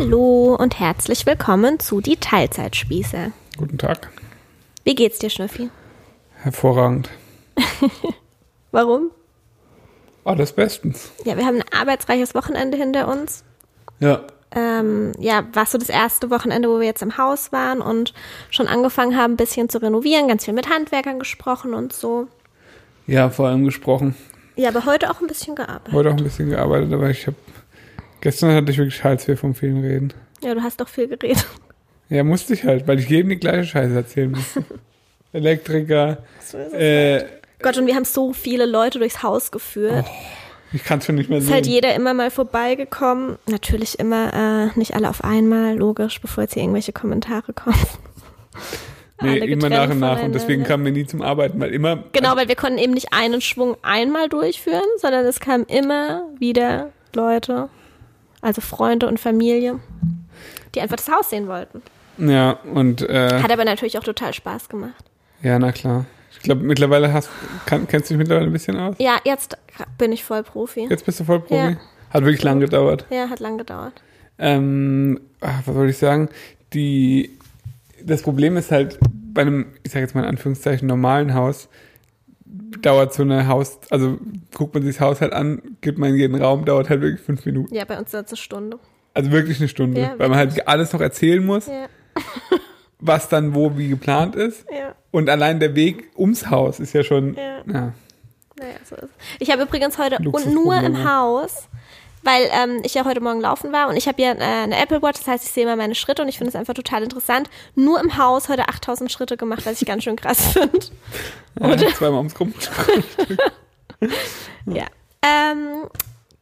Hallo und herzlich willkommen zu die Teilzeitspieße. Guten Tag. Wie geht's dir, Schnüffi? Hervorragend. Warum? Alles bestens. Ja, wir haben ein arbeitsreiches Wochenende hinter uns. Ja. Ähm, ja, war so das erste Wochenende, wo wir jetzt im Haus waren und schon angefangen haben, ein bisschen zu renovieren, ganz viel mit Handwerkern gesprochen und so. Ja, vor allem gesprochen. Ja, aber heute auch ein bisschen gearbeitet. Heute auch ein bisschen gearbeitet, aber ich habe gestern hatte ich wirklich Halsweh vom vielen Reden. Ja, du hast doch viel geredet. Ja, musste ich halt, weil ich jedem die gleiche Scheiße erzählen musste. Elektriker. So ist Äh, Gott, und wir haben so viele Leute durchs Haus geführt. ich kann es schon nicht mehr Ist sehen. halt jeder immer mal vorbeigekommen. Natürlich immer äh, nicht alle auf einmal, logisch, bevor jetzt hier irgendwelche Kommentare kommen. nee, immer nach und nach. Und deswegen kamen wir nie zum Arbeiten, weil immer. Genau, weil wir konnten eben nicht einen Schwung einmal durchführen, sondern es kamen immer wieder Leute, also Freunde und Familie, die einfach das Haus sehen wollten. Ja, und äh, Hat aber natürlich auch total Spaß gemacht. ja, na klar. Ich glaube, mittlerweile hast kann, kennst du dich mittlerweile ein bisschen aus? Ja, jetzt bin ich voll Profi. Jetzt bist du voll Profi. Ja. Hat wirklich lang gedauert. Ja, hat lang gedauert. Ähm, ach, was soll ich sagen? Die, das Problem ist halt, bei einem, ich sage jetzt mal in Anführungszeichen, normalen Haus, dauert so eine Haus, also guckt man sich das Haus halt an, gibt man in jeden Raum, dauert halt wirklich fünf Minuten. Ja, bei uns ist es eine Stunde. Also wirklich eine Stunde, Ja, weil man halt alles noch erzählen muss, Ja, was dann wo wie geplant ist. ja. Und allein der Weg ums Haus ist ja schon, Ja. ja. Naja, so ist. Ich habe übrigens heute und nur im Haus, weil ähm, ich ja heute Morgen laufen war und ich habe ja äh, eine Apple Watch, das heißt, ich sehe immer meine Schritte und ich finde es einfach total interessant. Nur im Haus heute 8000 Schritte gemacht, was ich ganz schön krass finde. Ja zweimal ums Rum. Ja. Ähm,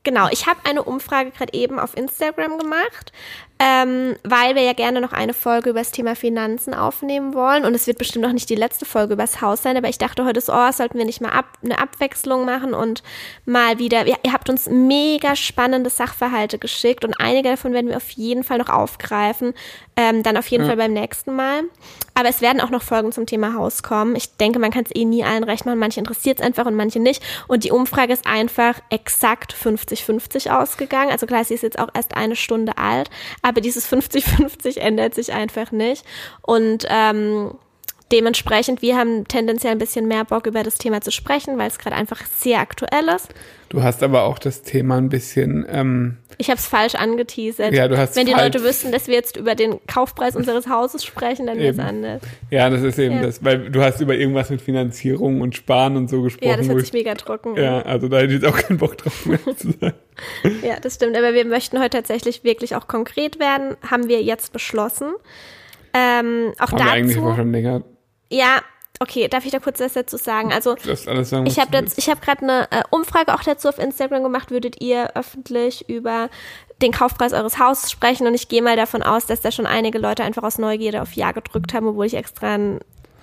genau, ich habe eine Umfrage gerade eben auf Instagram gemacht, ähm, weil wir ja gerne noch eine Folge über das Thema Finanzen aufnehmen wollen. Und es wird bestimmt noch nicht die letzte Folge über das Haus sein, aber ich dachte heute so, oh, sollten wir nicht mal ab, eine Abwechslung machen und mal wieder, ihr, ihr habt uns mega spannende Sachverhalte geschickt und einige davon werden wir auf jeden Fall noch aufgreifen, ähm, dann auf jeden Ja. Fall beim nächsten Mal. Aber es werden auch noch Folgen zum Thema Haus kommen. Ich denke, man kann es eh nie allen recht machen. Manche interessiert es einfach und manche nicht. Und die Umfrage ist einfach exakt 50-50 ausgegangen. Also klar, sie ist jetzt auch erst eine Stunde alt, aber dieses 50-50 ändert sich einfach nicht. Und ähm, dementsprechend, wir haben tendenziell ein bisschen mehr Bock über das Thema zu sprechen, weil es gerade einfach sehr aktuell ist. Du hast aber auch das Thema ein bisschen, ähm, Ich habe es falsch angeteasert. Ja, du hast Wenn die Leute wüssten, dass wir jetzt über den Kaufpreis unseres Hauses sprechen, dann wäre es anders. ja, das ist eben Ja. das, weil du hast über irgendwas mit Finanzierung und Sparen und so gesprochen. Ja, das hört ich- sich mega trocken. Ja, also da hätte ich jetzt auch keinen Bock drauf mehr zu sagen. Ja, das stimmt. Aber wir möchten heute tatsächlich wirklich auch konkret werden. Haben wir jetzt beschlossen. Ähm, auch Haben wir eigentlich dazu. schon länger Ja, okay, darf ich da kurz was dazu sagen? Also sagen. ich habe habe gerade eine äh, Umfrage auch dazu auf Instagram gemacht. Würdet ihr öffentlich über den Kaufpreis eures Hauses sprechen? Und ich gehe mal davon aus, dass da schon einige Leute einfach aus Neugierde auf Ja gedrückt haben, obwohl ich extra einen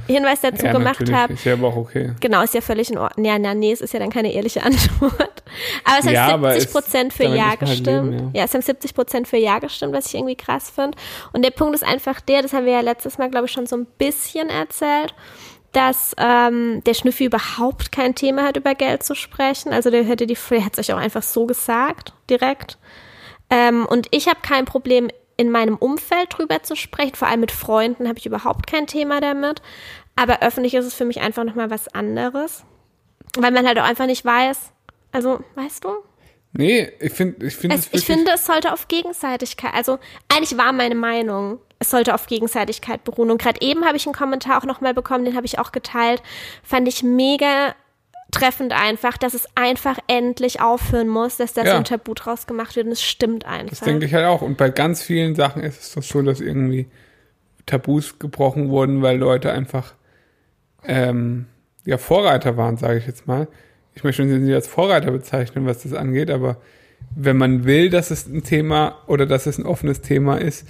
Hinweis dazu ja, gemacht habe. Ist ja aber auch okay. Genau, ist ja völlig in Ordnung. Ja, na, nee, es ist ja dann keine ehrliche Antwort. Aber es haben Ja, aber 70 es- Prozent für Ja halt gestimmt. leben, ja. es haben 70 Prozent für Ja gestimmt, was ich irgendwie krass finde. Und der Punkt ist einfach der, das haben wir ja letztes Mal, glaube ich, schon so ein bisschen erzählt, dass ähm, der Schnüffi überhaupt kein Thema hat, über Geld zu sprechen. Also der hätte die, der hat es euch auch einfach so gesagt, direkt. Ähm, und ich habe kein Problem, in meinem Umfeld drüber zu sprechen. Vor allem mit Freunden habe ich überhaupt kein Thema damit. Aber öffentlich ist es für mich einfach nochmal was anderes. Weil man halt auch einfach nicht weiß. Also, weißt du? Nee, ich finde, ich finde Es, ich finde, es sollte auf Gegenseitigkeit, also eigentlich war meine Meinung, es sollte auf Gegenseitigkeit beruhen. Und gerade eben habe ich einen Kommentar auch nochmal bekommen, den habe ich auch geteilt. Fand ich mega treffend einfach, dass es einfach endlich aufhören muss, dass da so Ja. ein Tabu draus gemacht wird. Und es stimmt einfach. das denke ich halt auch. Und bei ganz vielen Sachen ist es doch so, dass irgendwie Tabus gebrochen wurden, weil Leute einfach ähm, ja Vorreiter waren, sage ich jetzt mal. Ich möchte sie nicht als Vorreiter bezeichnen, was das angeht, aber wenn man will, dass es ein Thema oder dass es ein offenes Thema ist,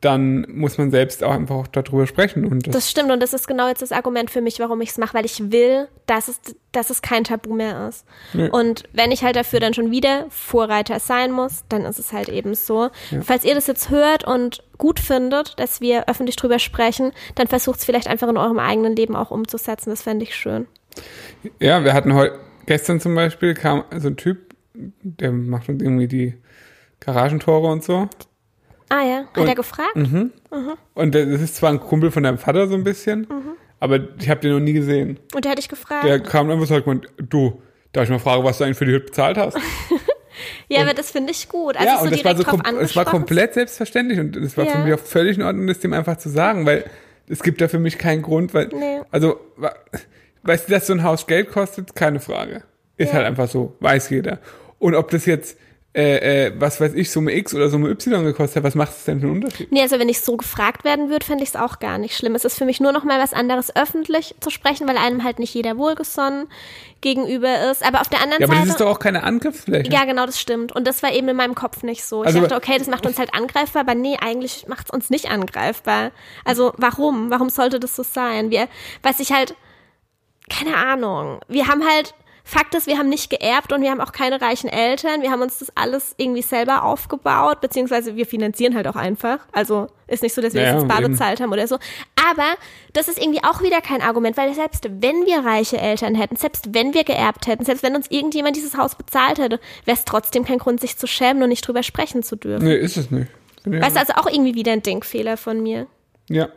dann muss man selbst auch einfach darüber sprechen. Und das, Das stimmt und das ist genau jetzt das Argument für mich, warum ich es mache, weil ich will, dass es, dass es kein Tabu mehr ist. Ja. Und wenn ich halt dafür dann schon wieder Vorreiter sein muss, dann ist es halt eben so. Falls ihr das jetzt hört und gut findet, dass wir öffentlich drüber sprechen, dann versucht es vielleicht einfach in eurem eigenen Leben auch umzusetzen. Das fände ich schön. Ja, wir hatten heute, gestern zum Beispiel kam so ein Typ, der macht uns irgendwie die Garagentore und so. Ah ja, hat Und- er gefragt? Und das ist zwar ein Kumpel von deinem Vater so ein bisschen, Mhm. aber ich habe den noch nie gesehen. Und der hat dich gefragt? Der kam einfach und sagt, du, darf ich mal fragen, was du eigentlich für die Hütte bezahlt hast? ja, aber das finde ich gut. Also ja, so und das war, so drauf es war komplett selbstverständlich und es war für Ja. mich auch völlig in Ordnung, das dem einfach zu sagen, weil es gibt da für mich keinen Grund, weil, Nee. also, weißt du, dass so ein Haus Geld kostet? Keine Frage. Ist Ja. halt einfach so, weiß jeder. Und ob das jetzt, äh, äh, was weiß ich, Summe X oder Summe Y gekostet hat, was macht es denn für einen Unterschied? Nee, also wenn ich so gefragt werden würde, fände ich es auch gar nicht schlimm. Es ist für mich nur noch mal was anderes, öffentlich zu sprechen, weil einem halt nicht jeder wohlgesonnen gegenüber ist. Aber auf der anderen Ja, aber das Seite. ist doch auch keine Angriffsfläche. ja, genau, das stimmt. Und das war eben in meinem Kopf nicht so. Ich Also- dachte, okay, das macht uns halt angreifbar, aber nee, eigentlich macht es uns nicht angreifbar. Also warum? Warum sollte das so sein? Wir, was ich halt, keine Ahnung. Wir haben halt, Fakt ist, wir haben nicht geerbt und wir haben auch keine reichen Eltern. Wir haben uns das alles irgendwie selber aufgebaut, beziehungsweise wir finanzieren halt auch einfach. Also ist nicht so, dass wir Ja, das jetzt bar eben. bezahlt haben oder so. Aber das ist irgendwie auch wieder kein Argument, weil selbst wenn wir reiche Eltern hätten, selbst wenn wir geerbt hätten, selbst wenn uns irgendjemand dieses Haus bezahlt hätte, wäre es trotzdem kein Grund, sich zu schämen und nicht drüber sprechen zu dürfen. Nee, ist es nicht. Ja. Weißt du, also auch irgendwie wieder ein Denkfehler von mir. Ja,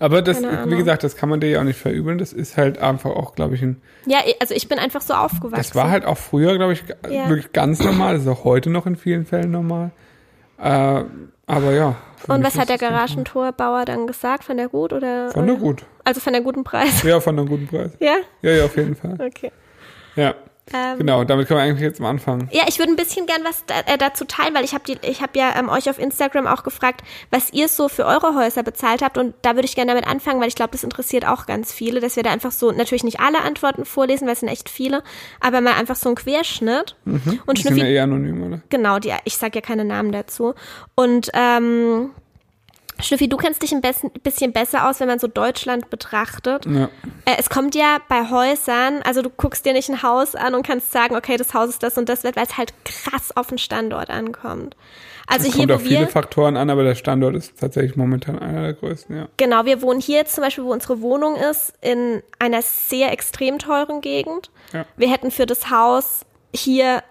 aber das, wie gesagt, das kann man dir ja auch nicht verübeln. Das ist halt einfach auch, glaube ich, ein, Ja, also ich bin einfach so aufgewachsen. das war halt auch früher, glaube ich, Ja. wirklich ganz normal. Das ist auch heute noch in vielen Fällen normal. Äh, aber ja. Und was hat der Garagentorbauer dann gesagt? Fand er gut oder? Fand er gut. Also von der guten Preis. Ja, von einem guten Preis. ja? Ja, ja, auf jeden Fall. Okay. Ja, Ähm, genau. Damit können wir eigentlich jetzt mal anfangen. Ja, ich würde ein bisschen gern was da, äh, dazu teilen, weil ich habe ich hab ja ähm, euch auf Instagram auch gefragt, was ihr so für eure Häuser bezahlt habt und da würde ich gerne damit anfangen, weil ich glaube, das interessiert auch ganz viele, dass wir da einfach so natürlich nicht alle Antworten vorlesen, weil es sind echt viele, aber mal einfach so ein Querschnitt. Und Die sind ja Schnüffi, eher anonym, oder? genau, die, ich sag ja keine Namen dazu. Und ähm, Schnüffi, du kennst dich ein bisschen besser aus, wenn man so Deutschland betrachtet. Ja. Äh, es kommt ja bei Häusern, also du guckst dir nicht ein Haus an und kannst sagen, okay, das Haus ist das und das, weil es halt krass auf den Standort ankommt. Also Es hier, kommt auf viele Faktoren an, aber der Standort ist tatsächlich momentan einer der größten, ja. genau, wir wohnen hier zum Beispiel, wo unsere Wohnung ist, in einer sehr extrem teuren Gegend. Ja. Wir hätten für das Haus hier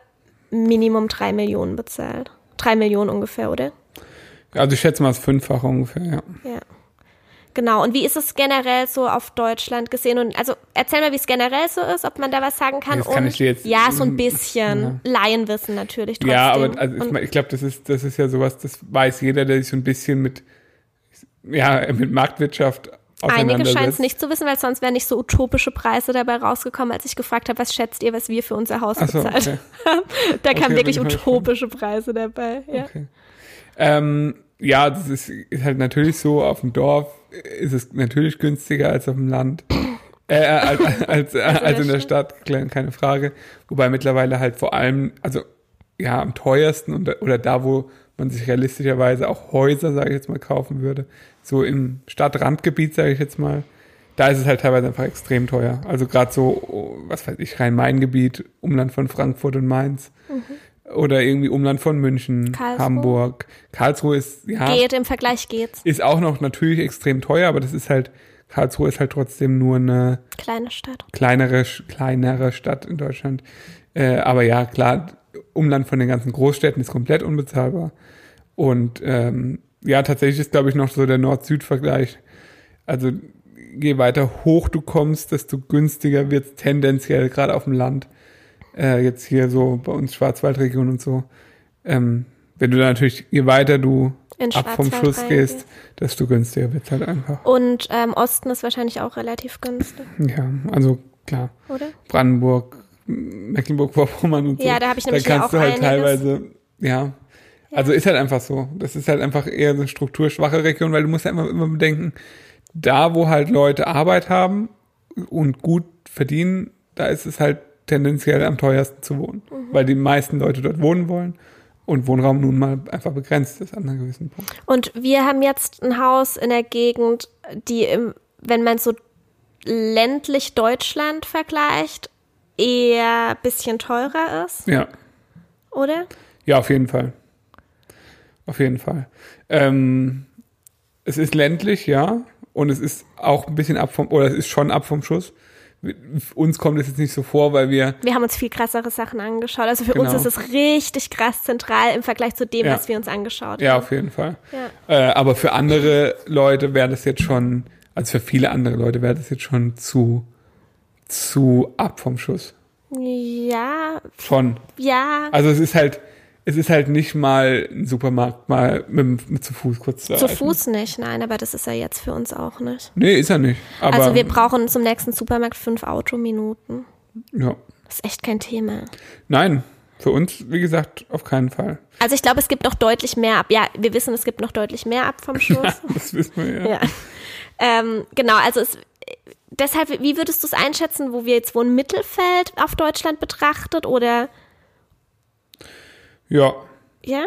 Minimum drei Millionen bezahlt. Drei Millionen ungefähr, oder? Also ich schätze mal das Fünffache ungefähr, ja. Ja. Genau. Und wie ist es generell so auf Deutschland gesehen? Und also erzähl mal, wie es generell so ist, ob man da was sagen kann. Das kann und ich dir jetzt- ja, so ein ja. bisschen Laienwissen natürlich trotzdem. Ja, aber also ich, ich glaube, das ist, das ist ja sowas, das weiß jeder, der sich so ein bisschen mit, ja, mit Marktwirtschaft Einige scheinen es nicht zu wissen, weil sonst wären nicht so utopische Preise dabei rausgekommen, als ich gefragt habe, was schätzt ihr, was wir für unser Haus so, bezahlt okay. Da kamen Okay, wirklich utopische Preise dabei. Ja. Okay. Ähm, ja, das ist, ist halt natürlich so, auf dem Dorf ist es natürlich günstiger als auf dem Land. Äh, als, als, äh, als in der Stadt, keine Frage. Wobei mittlerweile halt vor allem, also ja, am teuersten und, oder da, wo man sich realistischerweise auch Häuser, sage ich jetzt mal, kaufen würde, so im Stadtrandgebiet, sage ich jetzt mal, da ist es halt teilweise einfach extrem teuer. Also gerade so, oh, was weiß ich, Rhein-Main-Gebiet, Umland von Frankfurt und Mainz. Oder irgendwie Umland von München, Karlsruhe. Hamburg. Karlsruhe ist, ja, Geht, im Vergleich geht's. ist auch noch natürlich extrem teuer, aber das ist halt, Karlsruhe ist halt trotzdem nur eine Kleine Stadt. kleinere, kleinere Stadt in Deutschland. Äh, aber ja, klar, Umland von den ganzen Großstädten ist komplett unbezahlbar. Und ähm, ja, tatsächlich ist, glaube ich, noch so der Nord-Süd-Vergleich. Also je weiter hoch du kommst, desto günstiger wird es tendenziell, gerade auf dem Land. Äh, jetzt hier so bei uns Schwarzwaldregion und so. Ähm, wenn du da natürlich, je weiter du In ab vom Fluss gehst, desto günstiger wird es halt einfach. Und ähm, Osten ist wahrscheinlich auch relativ günstig, Ja, also klar. oder? Brandenburg, Mecklenburg-Vorpommern und so. Ja, da habe ich nämlich hier kannst auch du halt einiges. teilweise, ja. Also ist halt einfach so. Das ist halt einfach eher so eine strukturschwache Region, weil du musst ja immer, immer bedenken, da wo halt Leute Arbeit haben und gut verdienen, da ist es halt tendenziell am teuersten zu wohnen, Mhm. weil die meisten Leute dort wohnen wollen und Wohnraum nun mal einfach begrenzt ist an einem gewissen Punkt. Und wir haben jetzt ein Haus in der Gegend, die, im, wenn man so ländlich Deutschland vergleicht, eher ein bisschen teurer ist, Ja. oder? Ja, auf jeden Fall. Auf jeden Fall. Ähm, es ist ländlich, ja. Und es ist auch ein bisschen ab vom, oder es ist schon ab vom Schuss. Uns kommt es jetzt nicht so vor, weil wir, Wir haben uns viel krassere Sachen angeschaut. Also für uns Genau. ist es richtig krass zentral im Vergleich zu dem, Ja. was wir uns angeschaut ja, haben. auf jeden Fall. Ja. Äh, aber für andere Leute wäre das jetzt schon, also für viele andere Leute wäre das jetzt schon zu, zu ab vom Schuss. Ja, Schon. ja. Also es ist halt, es ist halt nicht mal ein Supermarkt mal mit, mit zu Fuß kurz zu Zu. Fuß nicht, nein, aber das ist er jetzt für uns auch nicht. Nee, ist er nicht. Also wir brauchen zum nächsten Supermarkt fünf Autominuten. ja. Das ist echt kein Thema. Nein, für uns, wie gesagt, auf keinen Fall. Also ich glaube, es gibt noch deutlich mehr ab. Ja, wir wissen, es gibt noch deutlich mehr ab vom Schuss. Das wissen wir ja. ja. Ähm, genau, also es, deshalb, wie würdest du es einschätzen, wo wir jetzt wohnen? Mittelfeld auf Deutschland betrachtet oder Ja, ja?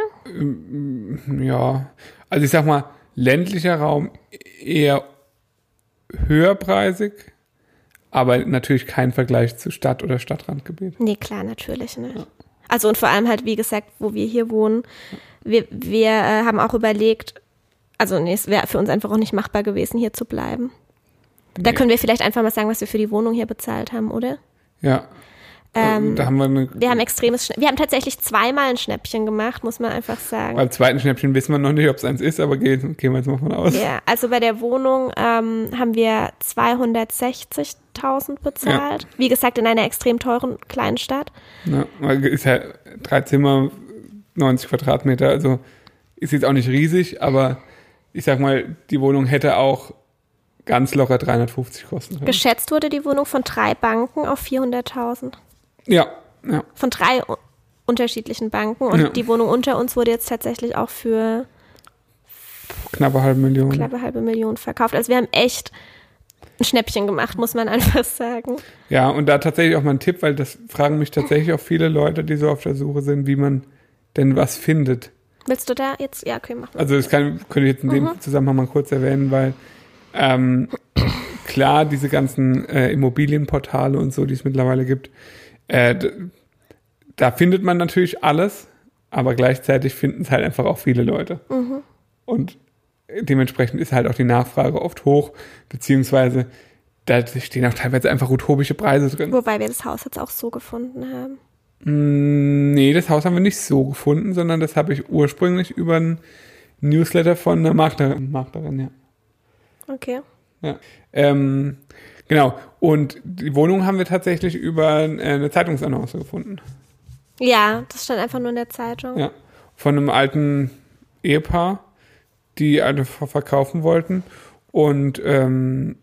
ja. Also ich sag mal, ländlicher Raum eher höherpreisig, aber natürlich kein Vergleich zu Stadt- oder Stadtrandgebiet. Nee, klar, natürlich nicht. Also und vor allem halt, wie gesagt, wo wir hier wohnen, wir, wir äh, haben auch überlegt, also nee, es wäre für uns einfach auch nicht machbar gewesen, hier zu bleiben. Da Nee. können wir vielleicht einfach mal sagen, was wir für die Wohnung hier bezahlt haben, oder? Ja. Ähm, da haben wir eine, Wir haben extremes, Schna wir haben tatsächlich zweimal ein Schnäppchen gemacht, muss man einfach sagen. beim zweiten Schnäppchen wissen wir noch nicht, ob es eins ist, aber gehen, gehen wir jetzt mal von aus. Ja, also bei der Wohnung ähm, haben wir 260.000 bezahlt. Wie gesagt, in einer extrem teuren kleinen Stadt. Ja, ist ja drei Zimmer, 90 Quadratmeter, also ist jetzt auch nicht riesig, aber ich sag mal, die Wohnung hätte auch ganz locker 350 kosten können. Geschätzt wurde die Wohnung von drei Banken auf 400.000. Ja, ja. Von drei unterschiedlichen Banken. Und Ja. die Wohnung unter uns wurde jetzt tatsächlich auch für Knappe halbe Million. knappe halbe Million verkauft. Also wir haben echt ein Schnäppchen gemacht, muss man einfach sagen. Ja, und da tatsächlich auch mal ein Tipp, weil das fragen mich tatsächlich auch viele Leute, die so auf der Suche sind, wie man denn was findet. Willst du da jetzt? Ja, okay, mach mal. Also das kann, könnte ich jetzt in dem Zusammenhang mal kurz erwähnen, weil ähm, klar, diese ganzen äh, Immobilienportale und so, die es mittlerweile gibt, äh, da findet man natürlich alles, aber gleichzeitig finden es halt einfach auch viele Leute. Und dementsprechend ist halt auch die Nachfrage oft hoch, beziehungsweise da stehen auch teilweise einfach utopische Preise drin. Wobei wir das Haus jetzt auch so gefunden haben. Mm, Nee, das Haus haben wir nicht so gefunden, sondern das habe ich ursprünglich über einen Newsletter von einer Maklerin, Maklerin ja. Okay. ja. Ähm, genau. Und die Wohnung haben wir tatsächlich über äh, eine Zeitungsannonce gefunden. Ja, das stand einfach nur in der Zeitung. Ja. Von einem alten Ehepaar, die eine ver- verkaufen wollten. Und ähm,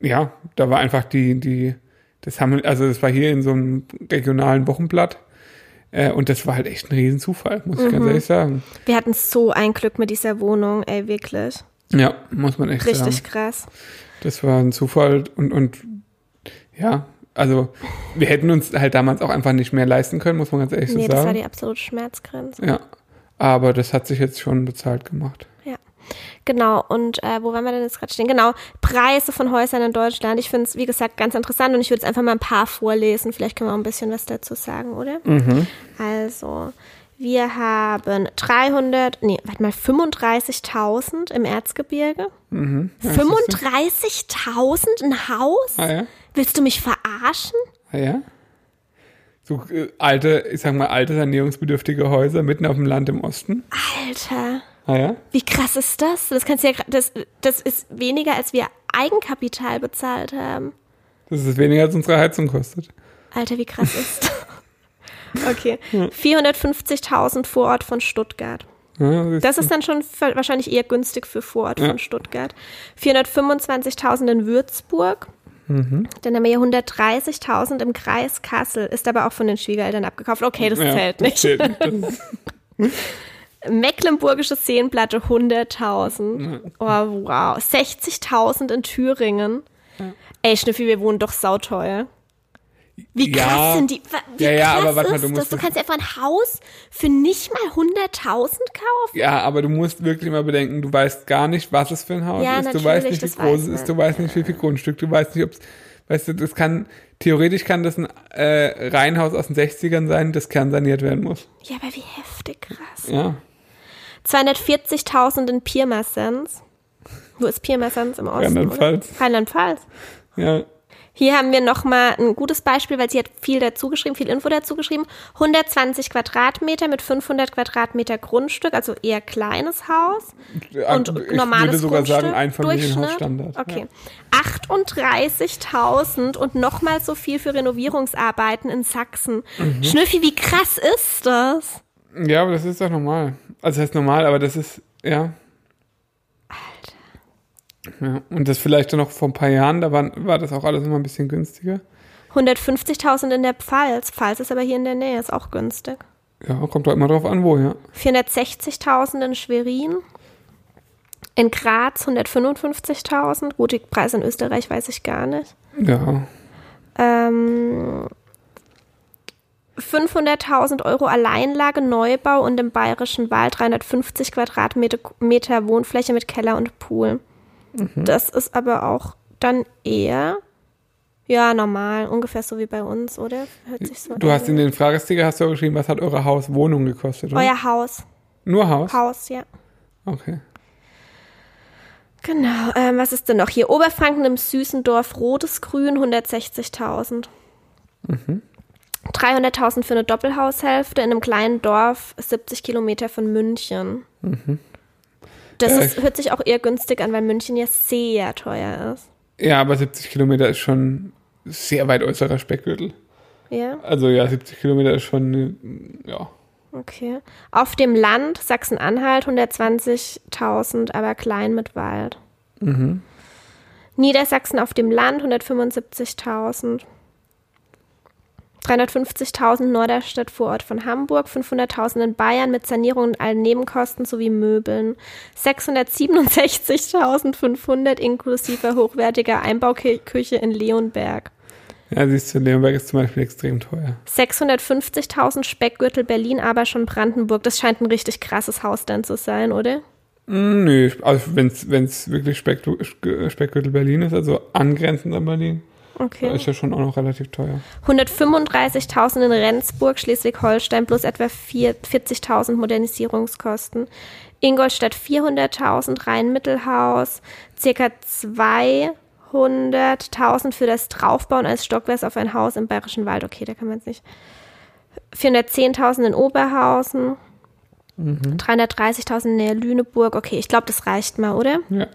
ja, da war einfach die, die, das haben, also das war hier in so einem regionalen Wochenblatt. Äh, und das war halt echt ein Riesenzufall, muss ich ganz ehrlich sagen. Wir hatten so ein Glück mit dieser Wohnung, ey, wirklich. Ja, muss man echt Richtig sagen. krass. Das war ein Zufall und, und ja, also wir hätten uns halt damals auch einfach nicht mehr leisten können, muss man ganz ehrlich Nee, so das war sagen. die absolute Schmerzgrenze. Ja, aber das hat sich jetzt schon bezahlt gemacht. Ja. Genau, und äh, wo waren wir denn jetzt gerade stehen? Genau, Preise von Häusern in Deutschland. Ich finde es, wie gesagt, ganz interessant und ich würde jetzt einfach mal ein paar vorlesen. Vielleicht können wir auch ein bisschen was dazu sagen, oder? Also, wir haben 300, nee, warte mal, 35.000 im Erzgebirge. Mhm. Ja, 35.000 ein Haus? Ah ja, Willst du mich verarschen? ah ja. So äh, alte, ich sag mal, alte sanierungsbedürftige Häuser mitten auf dem Land im Osten. Alter, Ah ja. wie krass ist das? Das kannst ja, das, das ist weniger, als wir Eigenkapital bezahlt haben. Das ist weniger als unsere Heizung kostet. Alter, wie krass ist. Okay. 450.000 Vorort von Stuttgart. Ja, das Das ist dann schon wahrscheinlich eher günstig für Vorort Ja. von Stuttgart. 425.000 in Würzburg. Dann haben wir hier 130.000 im Kreis Kassel. Ist aber auch von den Schwiegereltern abgekauft. Okay, das ja, zählt das nicht. zählt. Das Mecklenburgische Seenplatte 100.000. Oh, wow. 60.000 in Thüringen. Ey, Schnüffi, wir wohnen doch sauteuer. Wie krass Ja. sind die? Wie Ja, ja, krass aber warte mal, ist du das? Du kannst einfach ein Haus für nicht mal 100.000 kaufen? ja, aber du musst wirklich mal bedenken, du weißt gar nicht, was es für ein Haus Ja, ist. Du weißt nicht, wie groß es ist. Du weißt nicht, wie viel Grundstück. Du weißt nicht, ob es, weißt du, das kann, theoretisch kann das ein äh, Reihenhaus aus den 60ern sein, das kernsaniert werden muss. Ja, aber wie heftig krass. Ja. 240.000 in Pirmasens. Wo ist Pirmasens im Osten? Rheinland-Pfalz. Rheinland-Pfalz. Ja. Hier haben wir nochmal ein gutes Beispiel, weil sie hat viel dazu geschrieben, viel Info dazu geschrieben. 120 Quadratmeter mit 500 Quadratmeter Grundstück, also eher kleines Haus. Und ich normales würde sogar Grundstück, sagen, Einfamilienhausstandard. Durchschnitt. Okay. 38.000 und nochmal so viel für Renovierungsarbeiten in Sachsen. Mhm. Schnüffi, wie krass ist das? Ja. ja, aber das ist doch normal. Also das heißt normal, aber das ist, ja. Ja, und das vielleicht noch vor ein paar Jahren, da war, war das auch alles immer ein bisschen günstiger. 150.000 in der Pfalz. Pfalz ist aber hier in der Nähe, ist auch günstig. Ja, kommt doch immer drauf an, wo, ja. 460.000 in Schwerin. In Graz 155.000. Gut, die Preise in Österreich weiß ich gar nicht. Ja. Ähm, 500.000 Euro Alleinlage, Neubau und im Bayerischen Wald 350 Quadratmeter Meter Wohnfläche mit Keller und Pool. Das ist aber auch dann eher, ja, normal, ungefähr so wie bei uns, oder? Hört sich so Du an. hast in den Fragesticker hast du auch geschrieben, was hat eure Hauswohnung gekostet, oder? Euer Haus. Nur Haus? Haus, ja. Okay. Genau, ähm, was ist denn noch hier? Oberfranken im Süßendorf, rotes Grün, 160.000. 300.000 für eine Doppelhaushälfte in einem kleinen Dorf, 70 Kilometer von München. Das ist, hört sich auch eher günstig an, weil München ja sehr teuer ist. Ja, aber 70 Kilometer ist schon sehr weit äußerer Speckgürtel. Ja, Also ja, 70 Kilometer ist schon, ja. okay. Auf dem Land, Sachsen-Anhalt, 120.000, aber klein mit Wald. Niedersachsen auf dem Land, 175.000. 350.000 Norderstedt Vorort von Hamburg, 500.000 in Bayern mit Sanierung und allen Nebenkosten sowie Möbeln, 667.500 inklusive hochwertiger Einbauküche in Leonberg, Ja, siehst du, Leonberg ist zum Beispiel extrem teuer. 650.000 Speckgürtel Berlin, aber schon Brandenburg. Das scheint ein richtig krasses Haus dann zu sein, oder? Mm, nö, also wenn es wirklich Speck, Speckgürtel Berlin ist, also angrenzend an Berlin, Okay. ist ja schon auch noch relativ teuer. 135.000 in Rendsburg, Schleswig-Holstein, plus etwa vier- 40.000 Modernisierungskosten. Ingolstadt 400.000, Rhein-Mittelhaus, circa 200.000 für das Draufbauen als Stockwerk auf ein Haus im Bayerischen Wald. Okay, da kann man jetzt nicht. 410.000 in Oberhausen, 330.000 näher Lüneburg. Okay, ich glaube, das reicht mal, oder? Ja.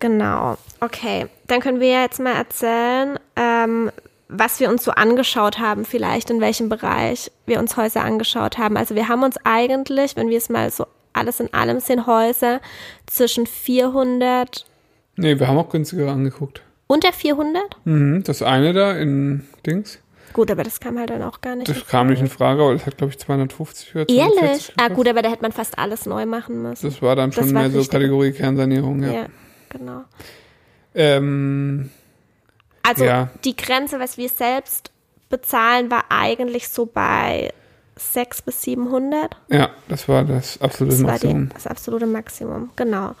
Genau. Okay, dann können wir jetzt mal erzählen, ähm, was wir uns so angeschaut haben, vielleicht in welchem Bereich wir uns Häuser angeschaut haben. Also wir haben uns eigentlich, wenn wir es mal so alles in allem sehen, Häuser zwischen 400 Nee, wir haben auch günstiger angeguckt. unter 400. Mhm, das eine da in Dings, Gut, aber das kam halt dann auch gar nicht. das kam nicht in Frage, aber das hat, glaube ich, 250 oder 240 Ehrlich? Ah, gut, aber da hätte man fast alles neu machen müssen. Das war dann schon mehr so. Kategorie Kernsanierung, ja. ja, genau. Ähm, Also Ja. die Grenze, was wir selbst bezahlen, war eigentlich so bei 600 bis 700. ja, das war das absolute Das war die, Maximum. das absolute Maximum, genau.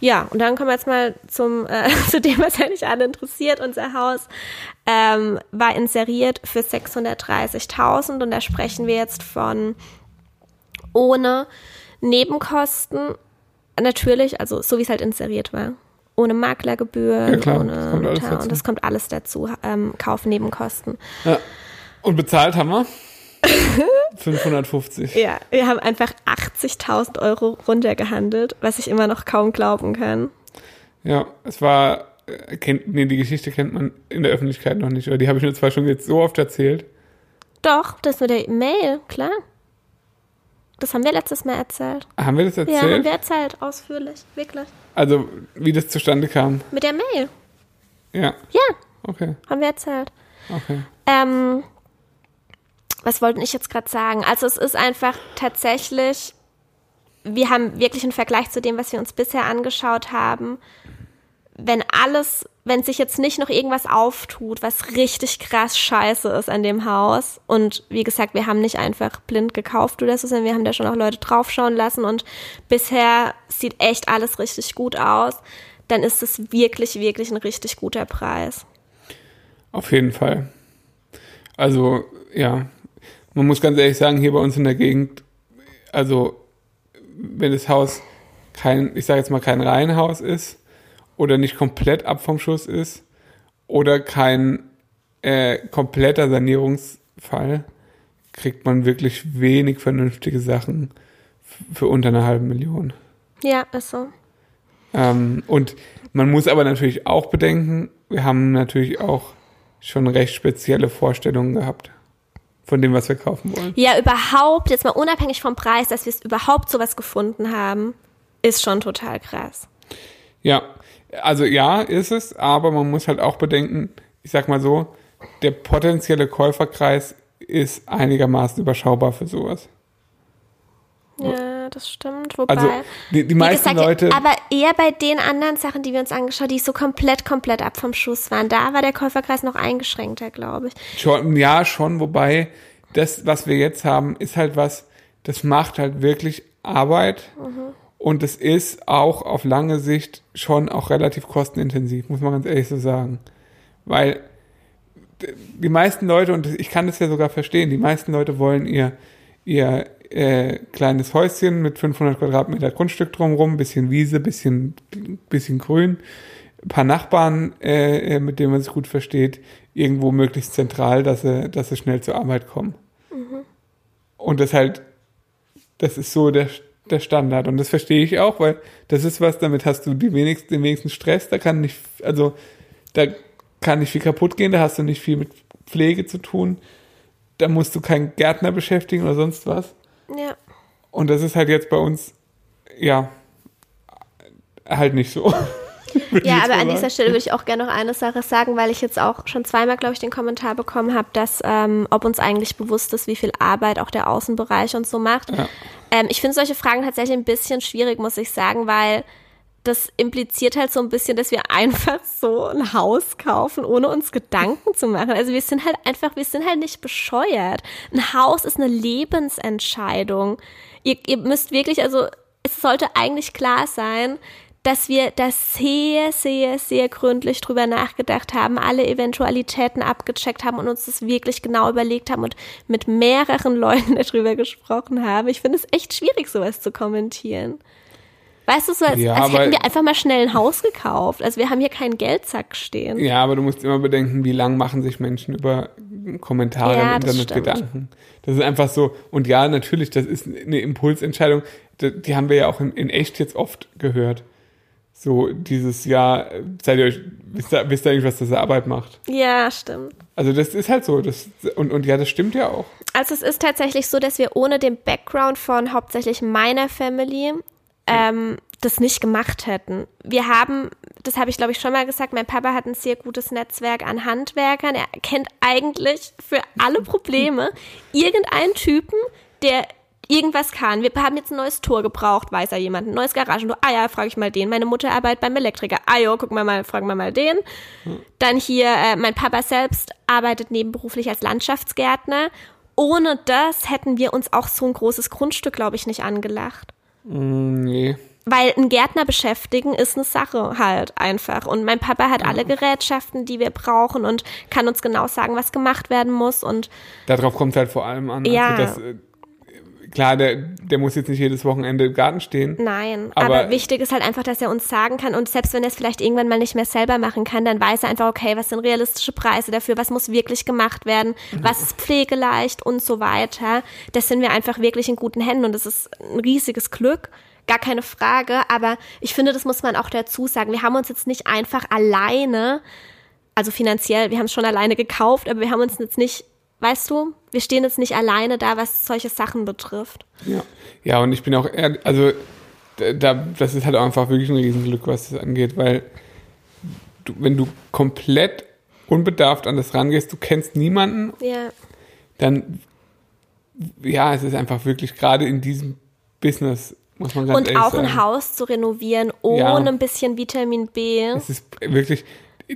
Ja, und dann kommen wir jetzt mal zum, äh, zu dem, was eigentlich alle interessiert. Unser Haus ähm, war inseriert für 630.000 und da sprechen wir jetzt von ohne Nebenkosten. Natürlich, also so wie es halt inseriert war. Ohne Maklergebühren, Ja, klar, ohne das kommt alles Notar, und das kommt alles dazu. Ähm, Kaufnebenkosten. Ja. Und bezahlt haben wir 550. Ja, wir haben einfach 80.000 Euro runtergehandelt, was ich immer noch kaum glauben kann. Ja, es war, äh, kennt, nee, die Geschichte kennt man in der Öffentlichkeit noch nicht, oder die habe ich nur zwar schon jetzt so oft erzählt. Doch, das mit der Mail, klar. Das haben wir letztes Mal erzählt. Haben wir das Ja, haben erzählt? wir erzählt, ausführlich, wirklich. Also, wie das zustande kam. Mit der Mail. Ja, Ja, okay, haben wir erzählt. okay. Ähm, was wollte ich jetzt gerade sagen? Also es ist einfach tatsächlich, wir haben wirklich einen Vergleich zu dem, was wir uns bisher angeschaut haben. Wenn alles, wenn sich jetzt nicht noch irgendwas auftut, was richtig krass scheiße ist an dem Haus. Und wie gesagt, wir haben nicht einfach blind gekauft oder so, sondern wir haben da schon auch Leute draufschauen lassen und bisher sieht echt alles richtig gut aus. Dann ist es wirklich, wirklich ein richtig guter Preis. Auf jeden Fall. Also, ja, man muss ganz ehrlich sagen, hier bei uns in der Gegend, also, wenn das Haus kein, ich sage jetzt mal kein Reihenhaus ist oder nicht komplett ab vom Schuss ist oder kein äh, kompletter Sanierungsfall, kriegt man wirklich wenig vernünftige Sachen für unter einer halben Million. Ja, ist so. Ähm, und man muss aber natürlich auch bedenken, wir haben natürlich auch schon recht spezielle Vorstellungen gehabt von dem, was wir kaufen wollen. Ja, überhaupt, jetzt mal unabhängig vom Preis, dass wir es überhaupt sowas gefunden haben, ist schon total krass. Ja, also ja, ist es, aber man muss halt auch bedenken, ich sag mal so, der potenzielle Käuferkreis ist einigermaßen überschaubar für sowas. Ja, das stimmt. Wobei, Also die, die meisten gesagt, Leute. aber eher bei den anderen Sachen, die wir uns angeschaut, die so komplett, komplett ab vom Schuss waren. Da war der Käuferkreis noch eingeschränkter, glaube ich. Schon, ja, schon, wobei das, was wir jetzt haben, ist halt was, das macht halt wirklich Arbeit und es ist auch auf lange Sicht schon auch relativ kostenintensiv, muss man ganz ehrlich so sagen. Weil die meisten Leute, und ich kann das ja sogar verstehen, die meisten Leute wollen ihr, ihr äh, kleines Häuschen mit 500 Quadratmeter Grundstück drumherum, bisschen Wiese, bisschen, bisschen Grün, ein paar Nachbarn, äh, mit denen man sich gut versteht, irgendwo möglichst zentral, dass sie, dass sie schnell zur Arbeit kommen. Und das halt, das ist so der, der Standard. Und das verstehe ich auch, weil das ist was, damit hast du die wenigsten, den wenigsten Stress, da kann nicht, also da kann nicht viel kaputt gehen, da hast du nicht viel mit Pflege zu tun, da musst du keinen Gärtner beschäftigen oder sonst was. Ja. Und das ist halt jetzt bei uns, ja, halt nicht so. Ja, aber an dieser. Stelle würde ich auch gerne noch eine Sache sagen, weil ich jetzt auch schon zweimal, glaube ich, den Kommentar bekommen habe, dass ähm, ob uns eigentlich bewusst ist, wie viel Arbeit auch der Außenbereich und so macht. Ja. Ähm, ich finde solche Fragen tatsächlich ein bisschen schwierig, muss ich sagen, weil das impliziert halt so ein bisschen, dass wir einfach so ein Haus kaufen, ohne uns Gedanken zu machen. Also wir sind halt einfach, wir sind halt nicht bescheuert. Ein Haus ist eine Lebensentscheidung. Ihr, ihr müsst wirklich, also es sollte eigentlich klar sein, dass wir da sehr, sehr, sehr gründlich drüber nachgedacht haben, alle Eventualitäten abgecheckt haben und uns das wirklich genau überlegt haben und mit mehreren Leuten darüber gesprochen haben. Ich finde es echt schwierig, sowas zu kommentieren. Weißt du, so als, Ja, als hätten wir einfach mal schnell ein Haus gekauft. Also wir haben hier keinen Geldsack stehen. Ja, aber du musst immer bedenken, wie lang machen sich Menschen über Kommentare Ja, im Internet. Gedanken. Das ist einfach so. Und ja, natürlich, das ist eine Impulsentscheidung. Die, die haben wir ja auch in, in echt jetzt oft gehört. So dieses Jahr, seid ihr euch, wisst ihr, wisst ihr eigentlich, was das Arbeit macht? Ja, stimmt. Also das ist halt so. Das, und, und ja, das stimmt ja auch. Also es ist tatsächlich so, dass wir ohne den Background von hauptsächlich meiner Family ähm, das nicht gemacht hätten. Wir haben, das habe ich glaube ich schon mal gesagt, mein Papa hat ein sehr gutes Netzwerk an Handwerkern. Er kennt eigentlich für alle Probleme irgendeinen Typen, der irgendwas kann. Wir haben jetzt ein neues Tor gebraucht, weiß er jemand, ein neues Garagentor. Ah ja, frage ich mal den. Meine Mutter arbeitet beim Elektriker. Ah jo, gucken wir mal, fragen wir mal den. Dann hier, äh, mein Papa selbst arbeitet nebenberuflich als Landschaftsgärtner. Ohne das hätten wir uns auch so ein großes Grundstück, glaube ich, nicht angelacht. Mm, Nee. Weil ein Gärtner beschäftigen ist eine Sache halt einfach. Und mein Papa hat alle Gerätschaften, die wir brauchen und kann uns genau sagen, was gemacht werden muss. Und Darauf kommt es halt vor allem an. Ja. Also das, äh, klar, der, der muss jetzt nicht jedes Wochenende im Garten stehen. nein, aber, Aber- wichtig ist halt einfach, dass er uns sagen kann. Und selbst wenn er es vielleicht irgendwann mal nicht mehr selber machen kann, dann weiß er einfach, okay, was sind realistische Preise dafür, was muss wirklich gemacht werden, was ist pflegeleicht und so weiter. Das sind wir einfach wirklich in guten Händen und das ist ein riesiges Glück. Gar keine Frage, aber ich finde, das muss man auch dazu sagen. Wir haben uns jetzt nicht einfach alleine, also finanziell, wir haben es schon alleine gekauft, aber wir haben uns jetzt nicht, weißt du, wir stehen jetzt nicht alleine da, was solche Sachen betrifft. Ja, ja und ich bin auch, eher, also da, da- das ist halt auch einfach wirklich ein Riesenglück, was das angeht, weil du, wenn du komplett unbedarft an das rangehst, du kennst niemanden, Ja. dann ja, es ist einfach wirklich gerade in diesem Business, muss man ganz Und auch sagen. ein Haus zu renovieren ohne Ja. ein bisschen Vitamin B, Es ist wirklich,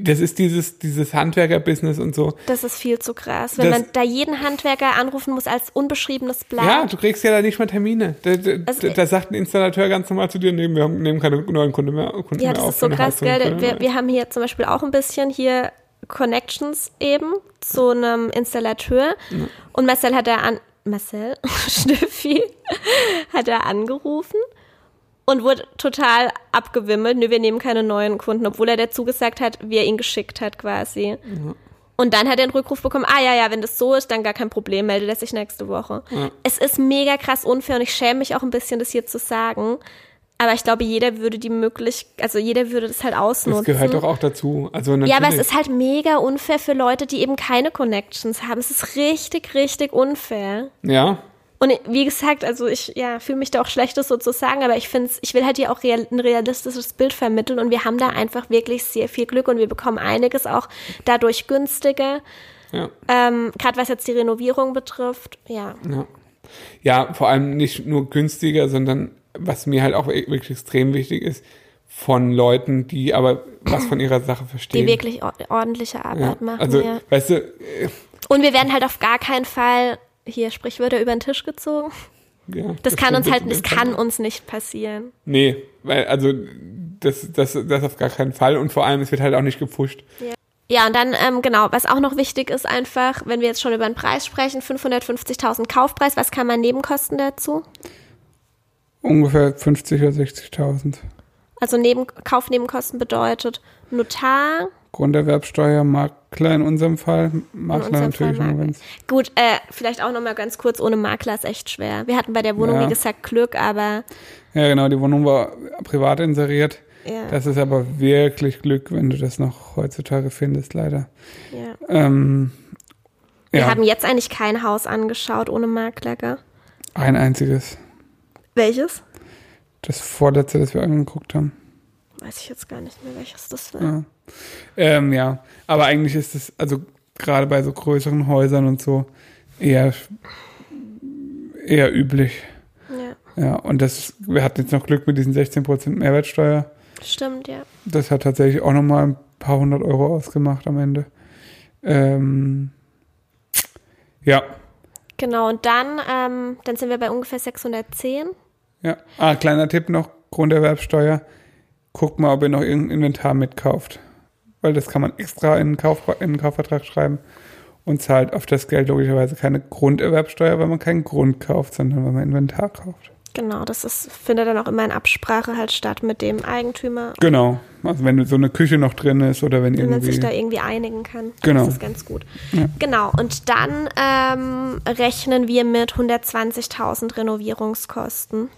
das ist dieses, dieses Handwerker-Business und so. das ist viel zu krass. Wenn Das- man da jeden Handwerker anrufen muss als unbeschriebenes Blatt. Ja, du kriegst ja da nicht mal Termine. Da, da, Also- da, sagt ein Installateur ganz normal zu dir, nee, wir nehmen keine neuen Kunden mehr, Kunden Ja, mehr das auf. ist so krass, Heizung, gell? Wir, wir haben hier zum Beispiel auch ein bisschen hier Connections eben zu einem Installateur. Und Marcel hat da an, Marcel, Schnüffi, hat er angerufen. Und wurde total abgewimmelt. Nö, wir nehmen keine neuen Kunden, obwohl er dazu gesagt hat, wie er ihn geschickt hat quasi. Und dann hat er einen Rückruf bekommen, ah ja, ja, wenn das so ist, dann gar kein Problem, meldet er sich nächste Woche. Es ist mega krass unfair und ich schäme mich auch ein bisschen, das hier zu sagen. Aber ich glaube, jeder würde die möglich, also jeder würde das halt ausnutzen. Das gehört doch auch dazu. Also ja, aber es ist halt mega unfair für Leute, die eben keine Connections haben. Es ist richtig, richtig unfair. Ja, Und wie gesagt, also ich ja, fühle mich da auch schlecht, das so zu sagen, aber ich finde ich will halt hier auch real, ein realistisches Bild vermitteln und wir haben da einfach wirklich sehr viel Glück und wir bekommen einiges auch dadurch günstiger. ja. Ähm, Gerade was jetzt die Renovierung betrifft, ja. Ja. ja, vor allem nicht nur günstiger, sondern was mir halt auch wirklich extrem wichtig ist, von Leuten, die aber was von ihrer Sache verstehen. Die wirklich or ordentliche Arbeit ja. machen. Also, ja. weißt du, äh, Und wir werden halt auf gar keinen Fall hier Sprichwörter über den Tisch gezogen. ja, Das, kann uns halt, das kann uns nicht passieren. Nee, weil, also, das, das, das auf gar keinen Fall und vor allem, es wird halt auch nicht gepusht. Ja, und dann, ähm, genau, was auch noch wichtig ist einfach, wenn wir jetzt schon über den Preis sprechen, 550.000 Kaufpreis, was kann man Nebenkosten dazu? Ungefähr 50 oder 60.000. Also Neben Kaufnebenkosten bedeutet Notar, Grunderwerbsteuer, Makler in unserem Fall. Makler unserem natürlich Fall Makler. wenn's. Gut, äh, vielleicht auch nochmal ganz kurz, ohne Makler ist echt schwer. Wir hatten bei der Wohnung, Ja. wie gesagt, Glück, aber Ja, genau, die Wohnung war privat inseriert. ja, Das ist aber wirklich Glück, wenn du das noch heutzutage findest, leider. ja. Ähm, Wir ja, haben jetzt eigentlich kein Haus angeschaut ohne Makler, gell? ein einziges. Welches? Das vorletzte, das wir angeguckt haben. Weiß ich jetzt gar nicht mehr, welches das war. Ja. Ähm, ja, aber eigentlich ist es, also gerade bei so größeren Häusern und so, eher, eher üblich. Ja, Ja, und das, wir hatten jetzt noch Glück mit diesen 16% Mehrwertsteuer. stimmt, ja. Das hat tatsächlich auch nochmal ein paar hundert Euro ausgemacht am Ende. Ähm, ja, Genau, und dann, ähm, dann sind wir bei ungefähr 610. ja. Ah, kleiner Tipp noch, Grunderwerbsteuer. Guckt mal, ob ihr noch irgendein Inventar mitkauft. Weil das kann man extra in den, Kauf, in den Kaufvertrag schreiben und zahlt auf das Geld logischerweise keine Grunderwerbsteuer, weil man keinen Grund kauft, sondern weil man Inventar kauft. Genau, das ist, findet dann auch immer in Absprache halt statt mit dem Eigentümer, Genau. Also wenn so eine Küche noch drin ist oder wenn wenn man sich da irgendwie. irgendwie einigen kann. Genau. Das ist ganz gut. Ja. Genau, und dann ähm, rechnen wir mit 120.000 Renovierungskosten.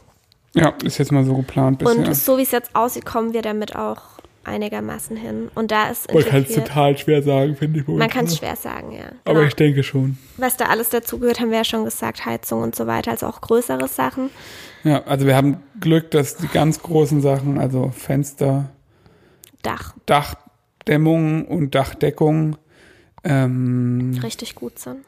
Ja, ist jetzt mal so geplant bisher. Und so wie es jetzt aussieht, kommen wir damit auch einigermaßen hin. Und da ist Man kann es total schwer sagen, finde ich. Man kann es schwer sagen, ja. Aber Genau. ich denke schon. Was da alles dazugehört, haben wir ja schon gesagt, Heizung und so weiter, also auch größere Sachen. Ja, also wir haben Glück, dass die ganz großen Sachen, also Fenster, Dach Dachdämmung und Dachdeckung, ähm, richtig gut sind.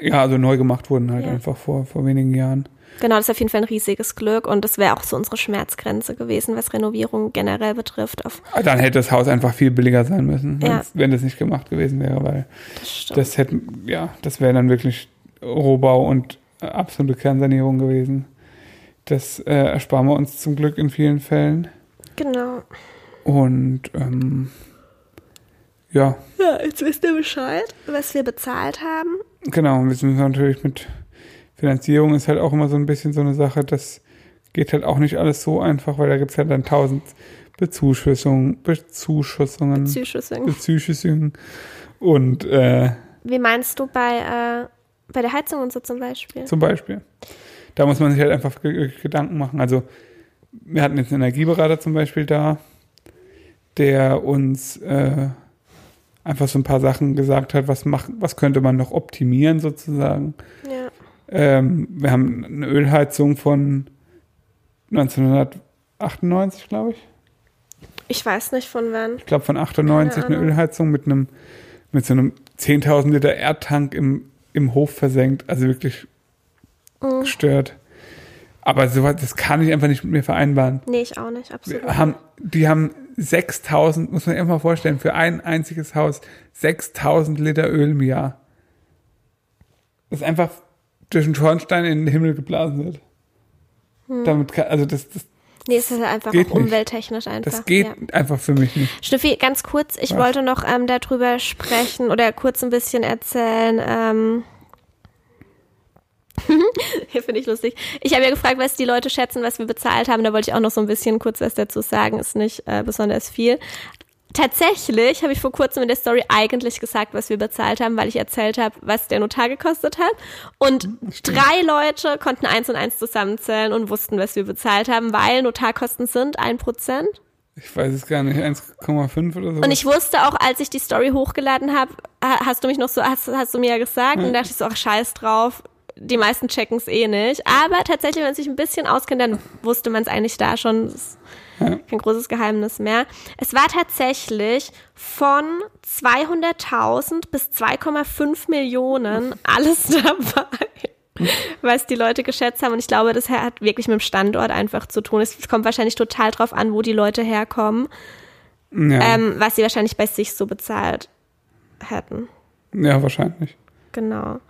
ja, also neu gemacht wurden halt Ja. einfach vor, vor wenigen Jahren. Genau, das ist auf jeden Fall ein riesiges Glück und das wäre auch so unsere Schmerzgrenze gewesen, was Renovierung generell betrifft. Auf, Dann hätte das Haus einfach viel billiger sein müssen, Ja. wenn das nicht gemacht gewesen wäre, weil das das ja, das wäre dann wirklich Rohbau und äh, absolute Kernsanierung gewesen. Das äh, ersparen wir uns zum Glück in vielen Fällen. genau. Und ähm, ja, Ja, jetzt wisst ihr Bescheid, was wir bezahlt haben. Genau, und jetzt müssen wir natürlich mit Finanzierung ist halt auch immer so ein bisschen so eine Sache, das geht halt auch nicht alles so einfach, weil da gibt es halt dann tausend Bezuschussungen, Bezuschussungen, Zuschussung. Bezuschussungen und äh, Wie meinst du bei, äh, bei der Heizung und so zum Beispiel? zum Beispiel. Da muss man sich halt einfach ge Gedanken machen. Also wir hatten jetzt einen Energieberater zum Beispiel da, der uns äh, einfach so ein paar Sachen gesagt hat, was macht, was könnte man noch optimieren sozusagen. Ja. Ähm, wir haben eine Ölheizung von 1998, glaube ich. Ich weiß nicht von wann. Ich glaube von 98 Keine eine. Ölheizung mit einem mit so einem 10.000 Liter Erdtank im, im Hof versenkt. Also wirklich Mhm. gestört. Aber sowas, das kann ich einfach nicht mit mir vereinbaren. Nee, ich auch nicht, absolut. Wir haben, die haben 6000, muss man sich einfach mal vorstellen, für ein einziges Haus 6000 Liter Öl im Jahr. Das einfach durch einen Schornstein in den Himmel geblasen wird. Hm. Damit kann, also das, das, Nee, es ist einfach Geht auch nicht. umwelttechnisch einfach. das geht Ja. einfach für mich nicht. Schnüffi, ganz kurz, ich Was? wollte noch ähm, darüber sprechen oder kurz ein bisschen erzählen. Ähm, Hier finde ich lustig. Ich habe ja gefragt, was die Leute schätzen, was wir bezahlt haben. Da wollte ich auch noch so ein bisschen kurz was dazu sagen. Ist nicht äh, besonders viel. Tatsächlich habe ich vor kurzem in der Story eigentlich gesagt, was wir bezahlt haben, weil ich erzählt habe, was der Notar gekostet hat. Und Stimmt. drei Leute konnten eins und eins zusammenzählen und wussten, was wir bezahlt haben, weil Notarkosten sind ein Prozent. Ich weiß es gar nicht, 1,5 oder so. Und ich wusste auch, als ich die Story hochgeladen habe, ha- hast du mich noch so, hast, hast du mir ja gesagt, und dachte ich so, ach scheiß drauf, die meisten checken es eh nicht. Aber tatsächlich, wenn man sich ein bisschen auskennt, dann wusste man es eigentlich da schon. Das ist kein großes Geheimnis mehr. Es war tatsächlich von 200.000 bis 2,5 Millionen alles dabei, was die Leute geschätzt haben. Und ich glaube, das hat wirklich mit dem Standort einfach zu tun. Es kommt wahrscheinlich total drauf an, wo die Leute herkommen ja, ähm, was sie wahrscheinlich bei sich so bezahlt hätten. ja, wahrscheinlich. Genau.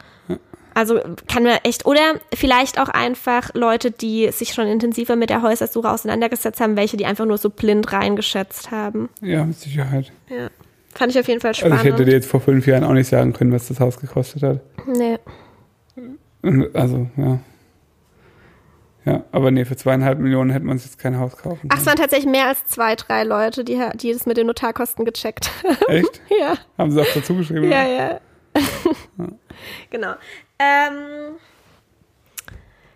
Also kann man echt, oder vielleicht auch einfach Leute, die sich schon intensiver mit der Häusersuche auseinandergesetzt haben, welche, die einfach nur so blind reingeschätzt haben. Ja, mit Sicherheit. Ja. Fand ich auf jeden Fall Also spannend. ich hätte dir jetzt vor fünf Jahren auch nicht sagen können, was das Haus gekostet hat. nee. Also, ja. Ja, aber nee, für zweieinhalb Millionen hätte man sich jetzt kein Haus kaufen Ach, es können. waren tatsächlich mehr als zwei, drei Leute, die, die das mit den Notarkosten gecheckt haben. Echt? ja. Haben sie auch dazu geschrieben? Ja, ja. genau. Ähm,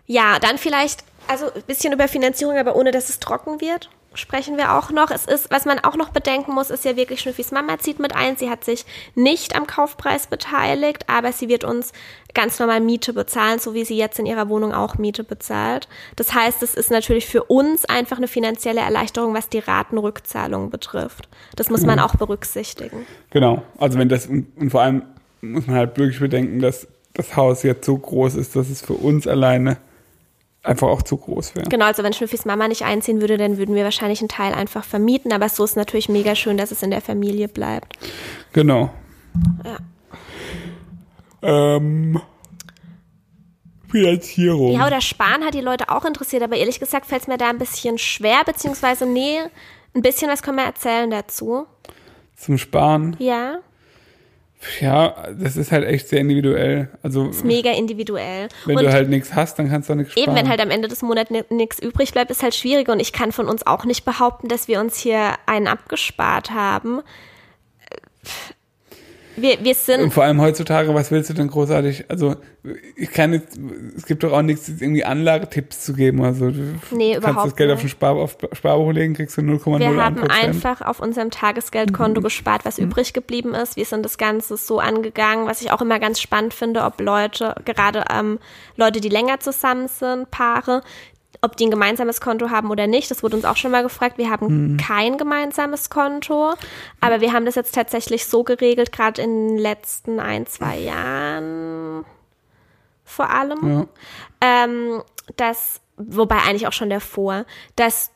ja, dann vielleicht, also ein bisschen über Finanzierung, aber ohne dass es trocken wird, sprechen wir auch noch. Es ist, was man auch noch bedenken muss, ist ja wirklich Schnüffis Mama zieht mit ein. Sie hat sich nicht am Kaufpreis beteiligt, aber sie wird uns ganz normal Miete bezahlen, so wie sie jetzt in ihrer Wohnung auch Miete bezahlt. Das heißt, es ist natürlich für uns einfach eine finanzielle Erleichterung, was die Ratenrückzahlung betrifft. Das muss man auch berücksichtigen. Genau. Also wenn das, und und vor allem muss man halt wirklich bedenken, dass das Haus jetzt so groß ist, dass es für uns alleine einfach auch zu groß wäre. Genau, also wenn Schnüffis Mama nicht einziehen würde, dann würden wir wahrscheinlich einen Teil einfach vermieten. Aber so ist natürlich mega schön, dass es in der Familie bleibt. Genau. Ja. Ähm, Finanzierung. Ja, oder Sparen hat die Leute auch interessiert, aber ehrlich gesagt fällt es mir da ein bisschen schwer, beziehungsweise nee, ein bisschen was können wir erzählen dazu. Zum Sparen. Ja, Ja, das ist halt echt sehr individuell. Also ist mega individuell. wenn Und du halt nichts hast, dann kannst du auch nichts sparen. eben, wenn halt am Ende des Monats nichts übrig bleibt, ist halt schwierig. Und ich kann von uns auch nicht behaupten, dass wir uns hier einen abgespart haben. Wir, wir sind. Und vor allem heutzutage, was willst du denn großartig? Also, ich kann jetzt, es gibt doch auch nichts, jetzt irgendwie Anlagetipps zu geben. Also, du Nee, kannst überhaupt das Geld auf nicht. ein Spar, auf Sparbuch legen, kriegst du 0,01 Wir haben einfach auf unserem Tagesgeldkonto gespart, was übrig geblieben ist. Wir sind das Ganze so angegangen, was ich auch immer ganz spannend finde, ob Leute, gerade ähm, Leute, die länger zusammen sind, Paare, ob die ein gemeinsames Konto haben oder nicht. Das wurde uns auch schon mal gefragt. Wir haben kein gemeinsames Konto, aber wir haben das jetzt tatsächlich so geregelt, gerade in den letzten ein, zwei Jahren vor allem Ja. ähm, dass, wobei eigentlich auch schon davor, dass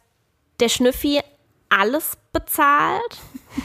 der Schnüffi alles bezahlt.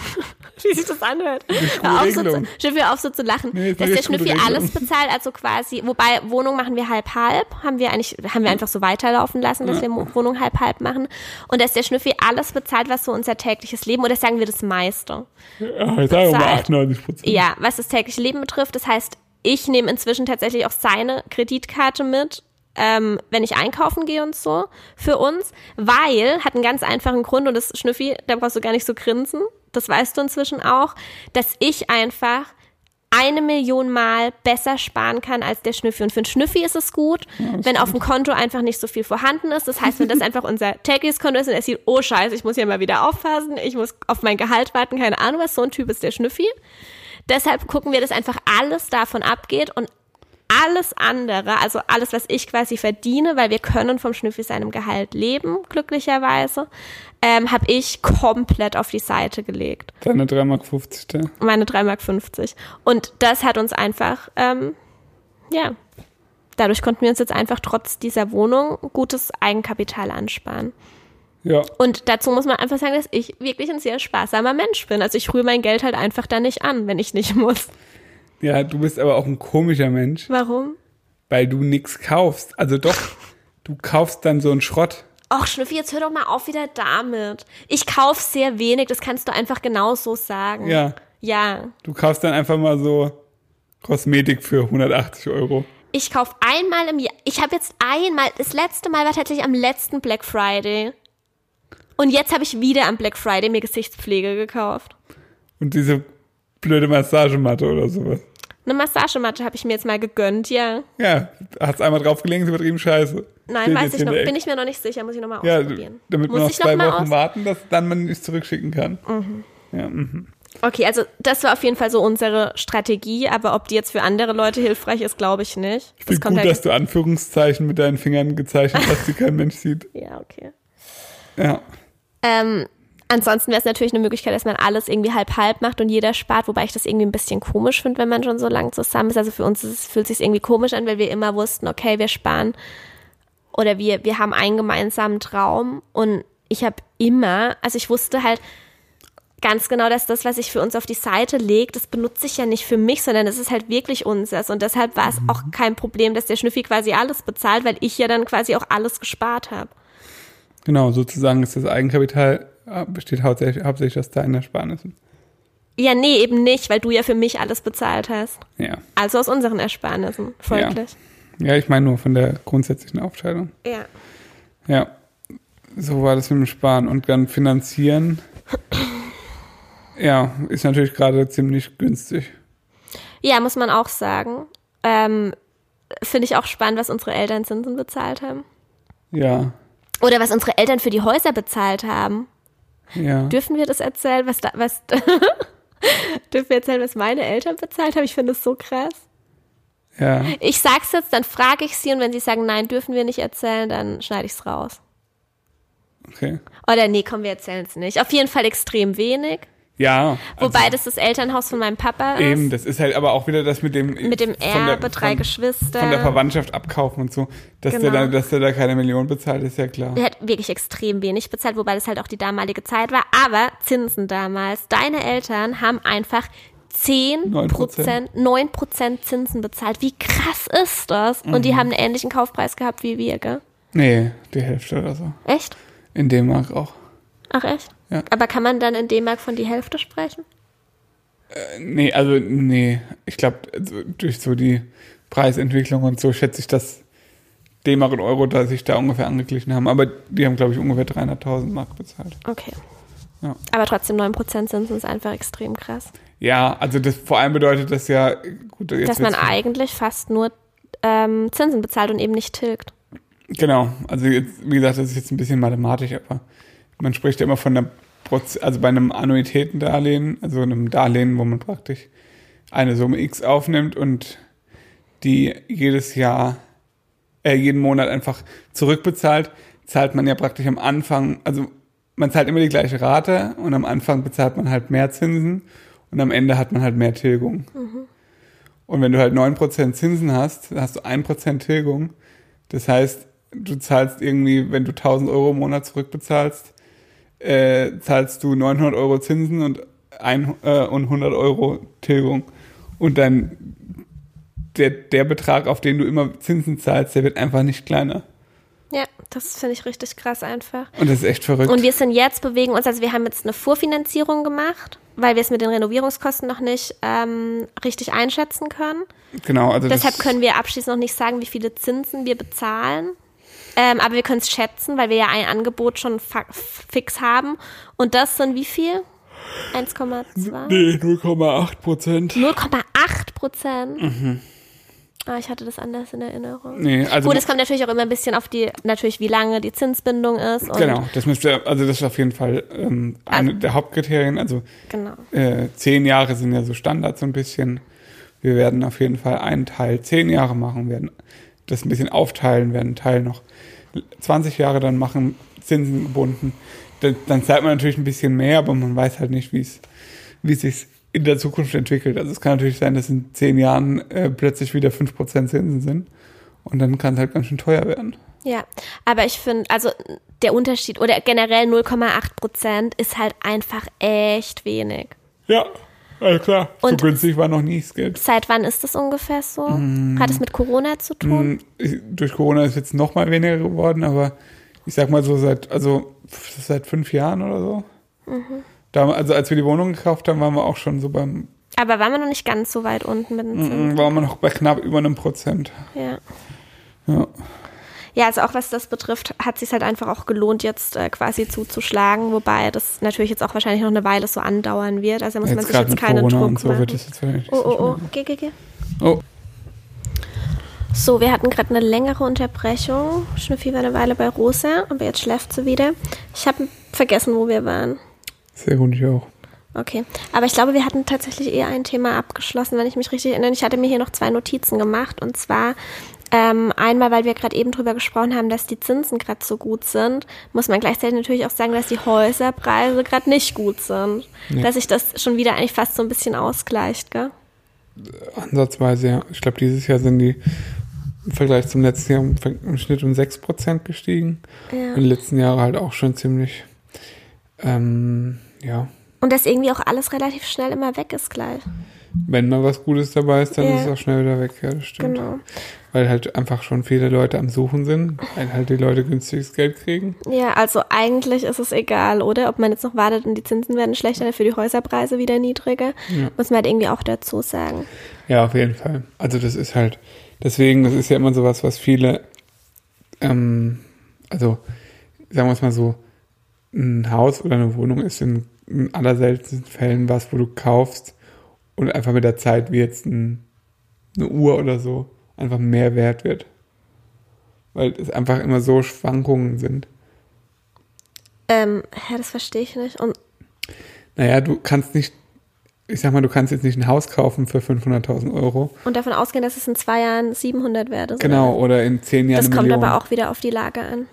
Wie sich das anhört. Hör auf, so zu, Regelung. Schnüffi, hör auf so zu lachen. Nee, dass der Schnüffi Regelung. alles bezahlt, also quasi, wobei Wohnung machen wir halb-halb, haben wir eigentlich, haben wir einfach so weiterlaufen lassen, dass wir Mo- Wohnung halb-halb machen. Und dass der Schnüffi alles bezahlt, was so unser tägliches Leben, oder sagen wir das meiste. Ja, ich sage mal Bezahlt. 98 Prozent. Ja, was das tägliche Leben betrifft. Das heißt, ich nehme inzwischen tatsächlich auch seine Kreditkarte mit, ähm, wenn ich einkaufen gehe und so, für uns, weil, hat einen ganz einfachen Grund und das Schnüffi, da brauchst du gar nicht so grinsen, das weißt du inzwischen auch, dass ich einfach eine Million Mal besser sparen kann als der Schnüffi. Und für einen Schnüffi ist es gut, wenn auf dem Konto einfach nicht so viel vorhanden ist. Das heißt, wenn das einfach unser tägliches Konto ist und er sieht, oh scheiße, ich muss hier mal wieder aufpassen, ich muss auf mein Gehalt warten, keine Ahnung was, so ein Typ ist der Schnüffi. Deshalb gucken wir, dass einfach alles davon abgeht und alles andere, also alles, was ich quasi verdiene, weil wir können vom Schnüffi seinem Gehalt leben, glücklicherweise, ähm, habe ich komplett auf die Seite gelegt. Deine 3,50 Mark. Da. Meine 3,50 Mark. Und das hat uns einfach, ähm, ja, dadurch konnten wir uns jetzt einfach trotz dieser Wohnung gutes Eigenkapital ansparen. Ja, Und dazu muss man einfach sagen, dass ich wirklich ein sehr sparsamer Mensch bin. Also ich rühre mein Geld halt einfach da nicht an, wenn ich nicht muss. Ja, du bist aber auch ein komischer Mensch, Warum? weil du nichts kaufst. Also doch, du kaufst dann so einen Schrott. Och, Schnüffi, jetzt hör doch mal auf wieder damit. Ich kauf sehr wenig, das kannst du einfach genau so sagen. Ja, Ja. du kaufst dann einfach mal so Kosmetik für 180 Euro. Ich kaufe einmal im Jahr. Ich habe jetzt einmal, das letzte Mal war tatsächlich am letzten Black Friday. Und jetzt habe ich wieder am Black Friday mir Gesichtspflege gekauft. Und diese blöde Massagematte oder sowas. Eine Massagematte habe ich mir jetzt mal gegönnt, ja. Ja, hast einmal draufgelegen, ist übertrieben scheiße. Nein, Steht weiß ich noch, bin ich mir noch nicht sicher, muss ich nochmal Ja, ausprobieren. damit man muss noch ich zwei noch Wochen warten, dass dann man es zurückschicken kann. Ja, mhm. Okay, also das war auf jeden Fall so unsere Strategie, aber ob die jetzt für andere Leute hilfreich ist, glaube ich nicht. Ich finde gut, halt. dass du Anführungszeichen mit deinen Fingern gezeichnet hast, die kein Mensch sieht. ja, okay. Ja. Ähm, ansonsten wäre es natürlich eine Möglichkeit, dass man alles irgendwie halb-halb macht und jeder spart, wobei ich das irgendwie ein bisschen komisch finde, wenn man schon so lange zusammen ist. Also für uns ist, es- fühlt sich irgendwie komisch an, weil wir immer wussten, okay, wir sparen oder wir, wir haben einen gemeinsamen Traum und ich habe immer, also ich wusste halt ganz genau, dass das, was ich für uns auf die Seite lege, das benutze ich ja nicht für mich, sondern das ist halt wirklich unseres. Und deshalb war es auch kein Problem, dass der Schnüffi quasi alles bezahlt, weil ich ja dann quasi auch alles gespart habe. Genau, sozusagen ist das Eigenkapital besteht hauptsächlich, hauptsächlich aus deinen Ersparnissen. Ja, nee, eben nicht, weil du ja für mich alles bezahlt hast. Ja. Also aus unseren Ersparnissen, folglich. Ja, ich meine nur von der grundsätzlichen Aufteilung. Ja. Ja. So war das mit dem Sparen. Und dann finanzieren. Ja, ist natürlich gerade ziemlich günstig. Ja, muss man auch sagen. Ähm, Finde ich auch spannend, was unsere Eltern Zinsen bezahlt haben. Ja. Oder was unsere Eltern für die Häuser bezahlt haben. Ja. Dürfen wir das erzählen, was da, was, dürfen wir erzählen, was meine Eltern bezahlt haben? Ich finde das so krass. Ja. Ich sag's jetzt, dann frage ich sie und wenn sie sagen, nein, dürfen wir nicht erzählen, dann schneide ich's raus. Okay. Oder nee, komm, wir erzählen es nicht. Auf jeden Fall extrem wenig. Ja. also Wobei das das Elternhaus von meinem Papa ist. Eben, das ist halt aber auch wieder das mit dem Mit dem von der- Erbe, drei von, Geschwister. von der Verwandtschaft abkaufen und so. Dass, Genau. der da, dass der da keine Million bezahlt, ist ja klar. Er hat wirklich extrem wenig bezahlt, wobei das halt auch die damalige Zeit war. Aber Zinsen damals. Deine Eltern haben einfach 10 9%. Prozent, 9 Prozent Zinsen bezahlt. Wie krass ist das? Und Mhm. die haben einen ähnlichen Kaufpreis gehabt wie wir, gell? Nee, die Hälfte oder so. Echt? In D-Mark auch. Ach echt? Ja. Aber kann man dann in D-Mark von die Hälfte sprechen? Nee, also nee. Ich glaube, also, durch so die Preisentwicklung und so schätze ich, dass D-Mark und Euro da sich da ungefähr angeglichen haben. Aber die haben, glaube ich, ungefähr 300.000 Mark bezahlt. Okay. Ja. Aber trotzdem 9 Prozent Zinsen ist einfach extrem krass. Ja, also das vor allem bedeutet das ja, gut, Dass man eigentlich fast nur ähm, Zinsen bezahlt und eben nicht tilgt. Genau, also jetzt, wie gesagt, das ist jetzt ein bisschen mathematisch, aber man spricht ja immer von einer Proz also bei einem Annuitätendarlehen, also einem Darlehen, wo man praktisch eine Summe X aufnimmt und die jedes Jahr, äh, jeden Monat einfach zurückbezahlt, zahlt man ja praktisch am Anfang, also man zahlt immer die gleiche Rate und am Anfang bezahlt man halt mehr Zinsen und am Ende hat man halt mehr Tilgung. Und wenn du halt 9% Zinsen hast, dann hast du 1% Tilgung. Das heißt, du zahlst irgendwie, wenn du 1000 Euro im Monat zurückbezahlst, äh, zahlst du 900 Euro Zinsen und, ein, äh, und 100 Euro Tilgung. Und dann der, der Betrag, auf den du immer Zinsen zahlst, der wird einfach nicht kleiner. Ja, das finde ich richtig krass einfach. Und das ist echt verrückt. Und wir sind jetzt, bewegen uns, also wir haben jetzt eine Vorfinanzierung gemacht, weil wir es mit den Renovierungskosten noch nicht ähm, richtig einschätzen können. genau, also Deshalb können wir abschließend noch nicht sagen, wie viele Zinsen wir bezahlen. Ähm, aber wir können es schätzen, weil wir ja ein Angebot schon fix haben. Und das sind wie viel? 1,2? nee, 0,8 Prozent. 0,8 Prozent. Mhm. Ah, ich hatte das anders in Erinnerung. Nee, also Gut, es kommt natürlich auch immer ein bisschen auf die, natürlich wie lange die Zinsbindung ist. Und genau, das müsste, also das ist auf jeden Fall ähm, eine der Hauptkriterien. Also Genau. äh, zehn Jahre sind ja so Standard so ein bisschen. Wir werden auf jeden Fall einen Teil zehn Jahre machen, werden das ein bisschen aufteilen, werden einen Teil noch 20 Jahre dann machen, Zinsen gebunden. Dann, dann zahlt man natürlich ein bisschen mehr, aber man weiß halt nicht, wie es wie sich in der Zukunft entwickelt. Also es kann natürlich sein, dass in zehn Jahren äh, plötzlich wieder 5% Zinsen sind und dann kann es halt ganz schön teuer werden. Ja, aber ich finde, also der Unterschied oder generell 0,8 Prozent ist halt einfach echt wenig. Ja, also klar. Und- so günstig war noch nie Geld. Seit wann ist das ungefähr so? Hat es mit Corona zu tun? Hm, ich- Durch Corona ist jetzt noch mal weniger geworden, aber ich sag mal so seit, also seit fünf Jahren oder so. Da, also als wir die Wohnung gekauft haben, waren wir auch schon so beim Aber waren wir noch nicht ganz so weit unten mit den Zinsen? Mm, Waren wir noch bei knapp über einem Prozent. Ja. Ja. Ja, also auch was das betrifft, hat sich halt einfach auch gelohnt, jetzt äh, quasi zuzuschlagen, wobei das natürlich jetzt auch wahrscheinlich noch eine Weile so andauern wird. Also da muss man Jetzt sich gerade jetzt mit keine Corona Druck so machen. wird es jetzt Oh, oh, oh, geh, geh, geh. Oh, So, wir hatten gerade eine längere Unterbrechung. Schnüffi war eine Weile bei Rosa, aber jetzt schläft sie wieder. Ich habe vergessen, wo wir waren. sehr gut, ich auch. Okay, aber ich glaube, wir hatten tatsächlich eher ein Thema abgeschlossen, wenn ich mich richtig erinnere. Ich hatte mir hier noch zwei Notizen gemacht und zwar ähm, einmal, weil wir gerade eben drüber gesprochen haben, dass die Zinsen gerade so gut sind, muss man gleichzeitig natürlich auch sagen, dass die Häuserpreise gerade nicht gut sind. Nee. Dass sich das schon wieder eigentlich fast so ein bisschen ausgleicht, gell? Ansatzweise, ja. Ich glaube, dieses Jahr sind die im Vergleich zum letzten Jahr im, im Schnitt um 6% gestiegen. Ja. Die letzten Jahre halt auch schon ziemlich, ähm, ja. Und dass irgendwie auch alles relativ schnell immer weg ist gleich. Wenn mal was Gutes dabei ist, dann Ja. ist es auch schnell wieder weg, ja, das stimmt. Genau. Weil halt einfach schon viele Leute am Suchen sind, weil halt die Leute günstiges Geld kriegen. Ja, also eigentlich ist es egal, oder? Ob man jetzt noch wartet und die Zinsen werden schlechter, dafür die Häuserpreise wieder niedriger. Ja. Muss man halt irgendwie auch dazu sagen. Ja, auf jeden Fall. Also das ist halt, deswegen, das ist ja immer sowas, was viele, ähm, also sagen wir es mal so, ein Haus oder eine Wohnung ist in, in allerseltensten Fällen was, wo du kaufst und einfach mit der Zeit wie jetzt ein, eine Uhr oder so einfach mehr wert wird. Weil es einfach immer so Schwankungen sind. Ähm, hä, das verstehe ich nicht. Und Naja, du kannst nicht, ich sag mal, du kannst jetzt nicht ein Haus kaufen für 500.000 Euro. Und davon ausgehen, dass es in zwei Jahren 700 wert ist. Genau, Oder? oder in zehn Jahren Das kommt Million. aber auch wieder auf die Lage an.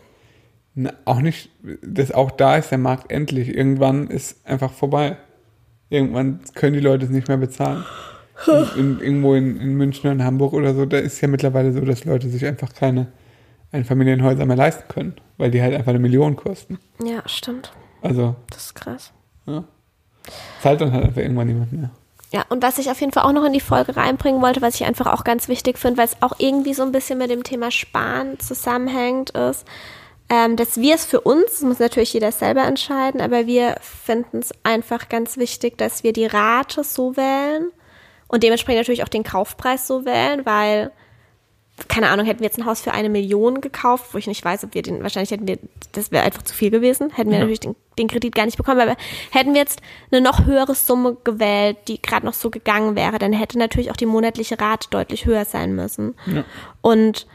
Na, auch nicht, das auch da ist der Markt endlich. Irgendwann ist einfach vorbei. Irgendwann können die Leute es nicht mehr bezahlen. In, in, irgendwo in, in München oder in Hamburg oder so, da ist ja mittlerweile so, dass Leute sich einfach keine Einfamilienhäuser mehr leisten können, weil die halt einfach eine Million kosten. Ja, stimmt. Also, Das ist krass. ja. Zahlt dann halt einfach irgendwann niemand mehr. Ja, und was ich auf jeden Fall auch noch in die Folge reinbringen wollte, was ich einfach auch ganz wichtig finde, weil es auch irgendwie so ein bisschen mit dem Thema Sparen zusammenhängt, ist, ähm, dass wir es für uns, das muss natürlich jeder selber entscheiden, aber wir finden es einfach ganz wichtig, dass wir die Rate so wählen und dementsprechend natürlich auch den Kaufpreis so wählen, weil keine Ahnung, hätten wir jetzt ein Haus für eine Million gekauft, wo ich nicht weiß, ob wir den, wahrscheinlich hätten wir, das wäre einfach zu viel gewesen, hätten wir Ja. natürlich den, den Kredit gar nicht bekommen, aber hätten wir jetzt eine noch höhere Summe gewählt, die gerade noch so gegangen wäre, dann hätte natürlich auch die monatliche Rate deutlich höher sein müssen. Ja. Und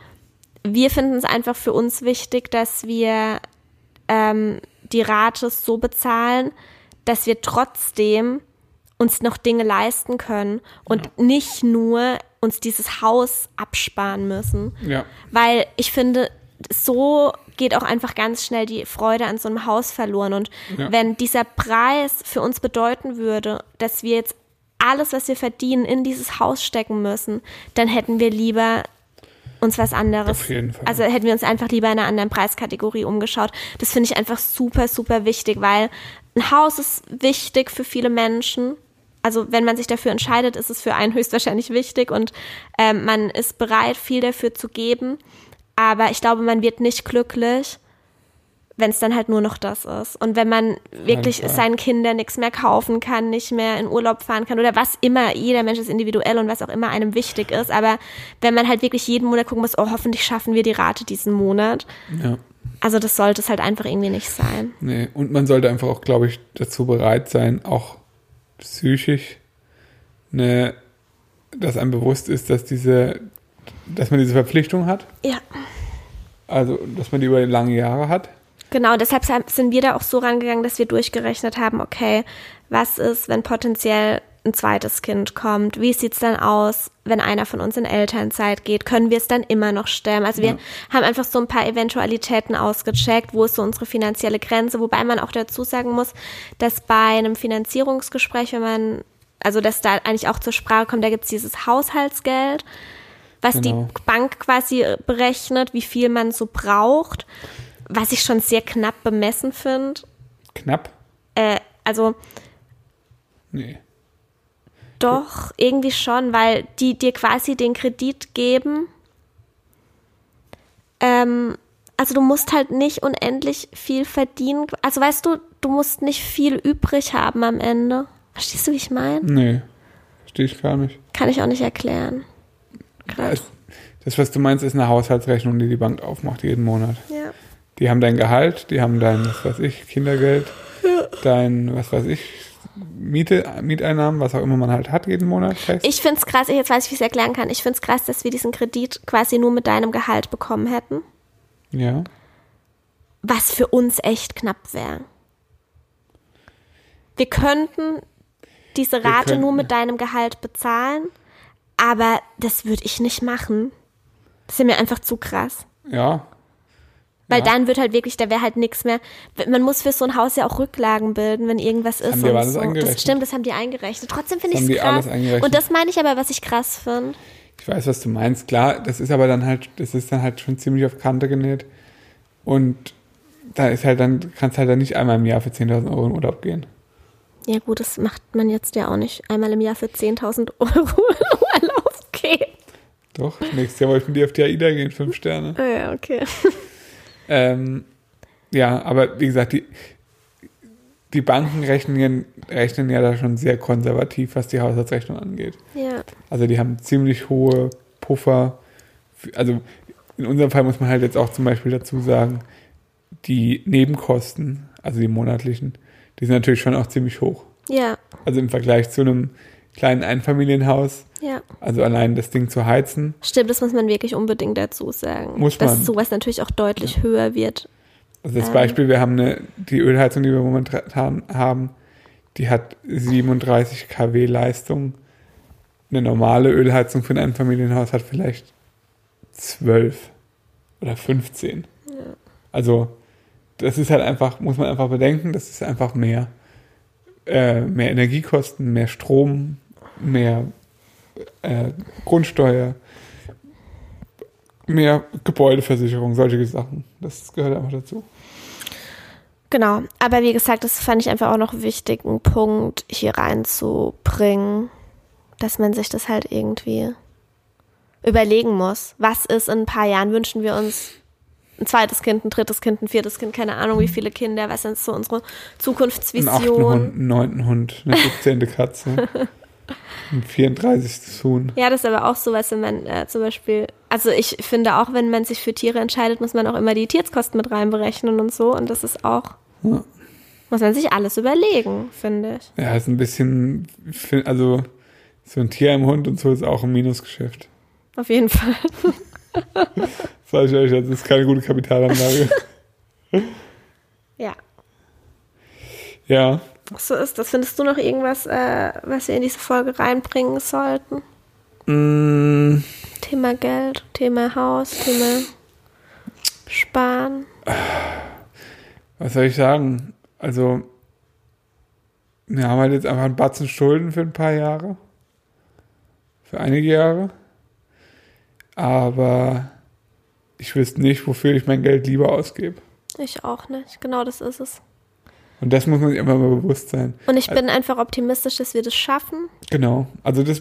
wir finden es einfach für uns wichtig, dass wir ähm, die Rate so bezahlen, dass wir trotzdem uns noch Dinge leisten können und nicht nur uns dieses Haus absparen müssen. Ja. Weil ich finde, so geht auch einfach ganz schnell die Freude an so einem Haus verloren. Und Ja. wenn dieser Preis für uns bedeuten würde, dass wir jetzt alles, was wir verdienen, in dieses Haus stecken müssen, dann hätten wir lieber uns was anderes. Auf jeden Fall. Also hätten wir uns einfach lieber in einer anderen Preiskategorie umgeschaut. Das finde ich einfach super, super wichtig, weil ein Haus ist wichtig für viele Menschen. Also wenn man sich dafür entscheidet, ist es für einen höchstwahrscheinlich wichtig und ähm, man ist bereit, viel dafür zu geben. Aber ich glaube, man wird nicht glücklich, wenn es dann halt nur noch das ist. Und wenn man wirklich Fall. seinen Kindern nichts mehr kaufen kann, nicht mehr in Urlaub fahren kann oder was immer, jeder Mensch ist individuell und was auch immer einem wichtig ist. Aber wenn man halt wirklich jeden Monat gucken muss, oh, hoffentlich schaffen wir die Rate diesen Monat. Ja. Also das sollte es halt einfach irgendwie nicht sein. Nee, und man sollte einfach auch, glaube ich, dazu bereit sein, auch psychisch, ne, dass einem bewusst ist, dass diese, dass man diese Verpflichtung hat, Ja. also dass man die über lange Jahre hat. Genau, deshalb sind wir da auch so rangegangen, dass wir durchgerechnet haben, okay, was ist, wenn potenziell ein zweites Kind kommt? Wie sieht's dann aus, wenn einer von uns in Elternzeit geht? Können wir es dann immer noch stemmen? Also wir Ja. haben einfach so ein paar Eventualitäten ausgecheckt, wo ist so unsere finanzielle Grenze, wobei man auch dazu sagen muss, dass bei einem Finanzierungsgespräch, wenn man, also dass da eigentlich auch zur Sprache kommt, da gibt's dieses Haushaltsgeld, was Genau. die Bank quasi berechnet, wie viel man so braucht, was ich schon sehr knapp bemessen finde. Knapp? Äh, also Nee. Doch, irgendwie schon, weil die dir quasi den Kredit geben. Ähm, also du musst halt nicht unendlich viel verdienen. Also weißt du, du musst nicht viel übrig haben am Ende. Verstehst du, wie ich meine? Nee. Verstehe ich gar nicht. Kann ich auch nicht erklären. Grad. Das, was du meinst, ist eine Haushaltsrechnung, die die Bank aufmacht jeden Monat. Ja. Die haben dein Gehalt, die haben dein, was weiß ich, Kindergeld, dein, was weiß ich, Miete, Mieteinnahmen, was auch immer man halt hat jeden Monat fest. Ich finde es krass, jetzt weiß ich, wie ich es erklären kann. Ich finde es krass, dass wir diesen Kredit quasi nur mit deinem Gehalt bekommen hätten. ja. was für uns echt knapp wäre. Wir könnten diese Rate nur könnten. mit deinem Gehalt bezahlen, aber das würde ich nicht machen. Das ist mir einfach zu krass. Ja. Weil Ja. dann wird halt wirklich, da wäre halt nichts mehr. Man muss für so ein Haus ja auch Rücklagen bilden, wenn irgendwas ist. haben die und alles so. eingerechnet. Das stimmt, das haben die eingerechnet. Trotzdem finde Das ich es krass. Und das meine ich aber, was ich krass finde. Ich weiß, was du meinst. Klar, das ist aber dann halt, das ist dann halt schon ziemlich auf Kante genäht. Und da ist halt dann, kannst halt dann nicht einmal im Jahr für 10.000 Euro in Urlaub gehen. Ja gut, das macht man jetzt ja auch nicht einmal im Jahr für 10.000 Euro in Urlaub gehen. Doch, nächstes Jahr wollte ich mit dir auf die AIDA gehen, fünf Sterne. Ah Ja, okay. Ähm, ja, aber wie gesagt, die, die Banken rechnen, rechnen ja da schon sehr konservativ, was die Haushaltsrechnung angeht. Ja. Also die haben ziemlich hohe Puffer. Also in unserem Fall muss man halt jetzt auch zum Beispiel dazu sagen, die Nebenkosten, also die monatlichen, die sind natürlich schon auch ziemlich hoch. Ja, Also im Vergleich zu einem kleinen Einfamilienhaus, ja. also allein das Ding zu heizen, Stimmt, das muss man wirklich unbedingt dazu sagen. Muss dass man. sowas natürlich auch deutlich höher wird. Also das Ähm. Beispiel, wir haben eine, die Ölheizung, die wir momentan haben, die hat 37 kW Leistung. Eine normale Ölheizung für ein Einfamilienhaus hat vielleicht 12 oder 15. Also das ist halt einfach, muss man einfach bedenken, das ist einfach mehr. Äh, mehr Energiekosten, mehr Strom, mehr äh, Grundsteuer, mehr Gebäudeversicherung, solche Sachen. Das gehört einfach dazu. Genau, aber wie gesagt, das fand ich einfach auch noch einen Punkt hier reinzubringen, dass man sich das halt irgendwie überlegen muss. Was ist in ein paar Jahren? Wünschen wir uns ein zweites Kind, ein drittes Kind, ein viertes Kind, keine Ahnung wie viele Kinder, was ist so unsere Einen achten Zukunftsvision? Hund, einen neunten Hund, eine 17. Katze, ein 34. Huhn. Ja, das ist aber auch so, was wenn man äh, zum Beispiel, also ich finde auch, wenn man sich für Tiere entscheidet, muss man auch immer die Tierkosten mit reinberechnen und so. Und das ist auch, Ja. muss man sich alles überlegen, finde ich. Ja, ist ein bisschen, also so ein Tier im Hund und so ist auch ein Minusgeschäft. Auf jeden Fall. Sag ich euch, das ist keine gute Kapitalanlage. Ja. ja, So ist das. Findest du noch irgendwas, äh, was wir in diese Folge reinbringen sollten? mm, Thema Geld, Thema Haus, Thema Sparen. was soll ich sagen? Also, wir haben halt jetzt einfach einen Batzen Schulden für ein paar Jahre. Für einige Jahre. Aber ich wüsste nicht, wofür ich mein Geld lieber ausgebe. Ich auch nicht. Genau das ist es. Und das muss man sich immer mal bewusst sein. Und ich bin einfach optimistisch, dass wir das schaffen. Genau. Also das,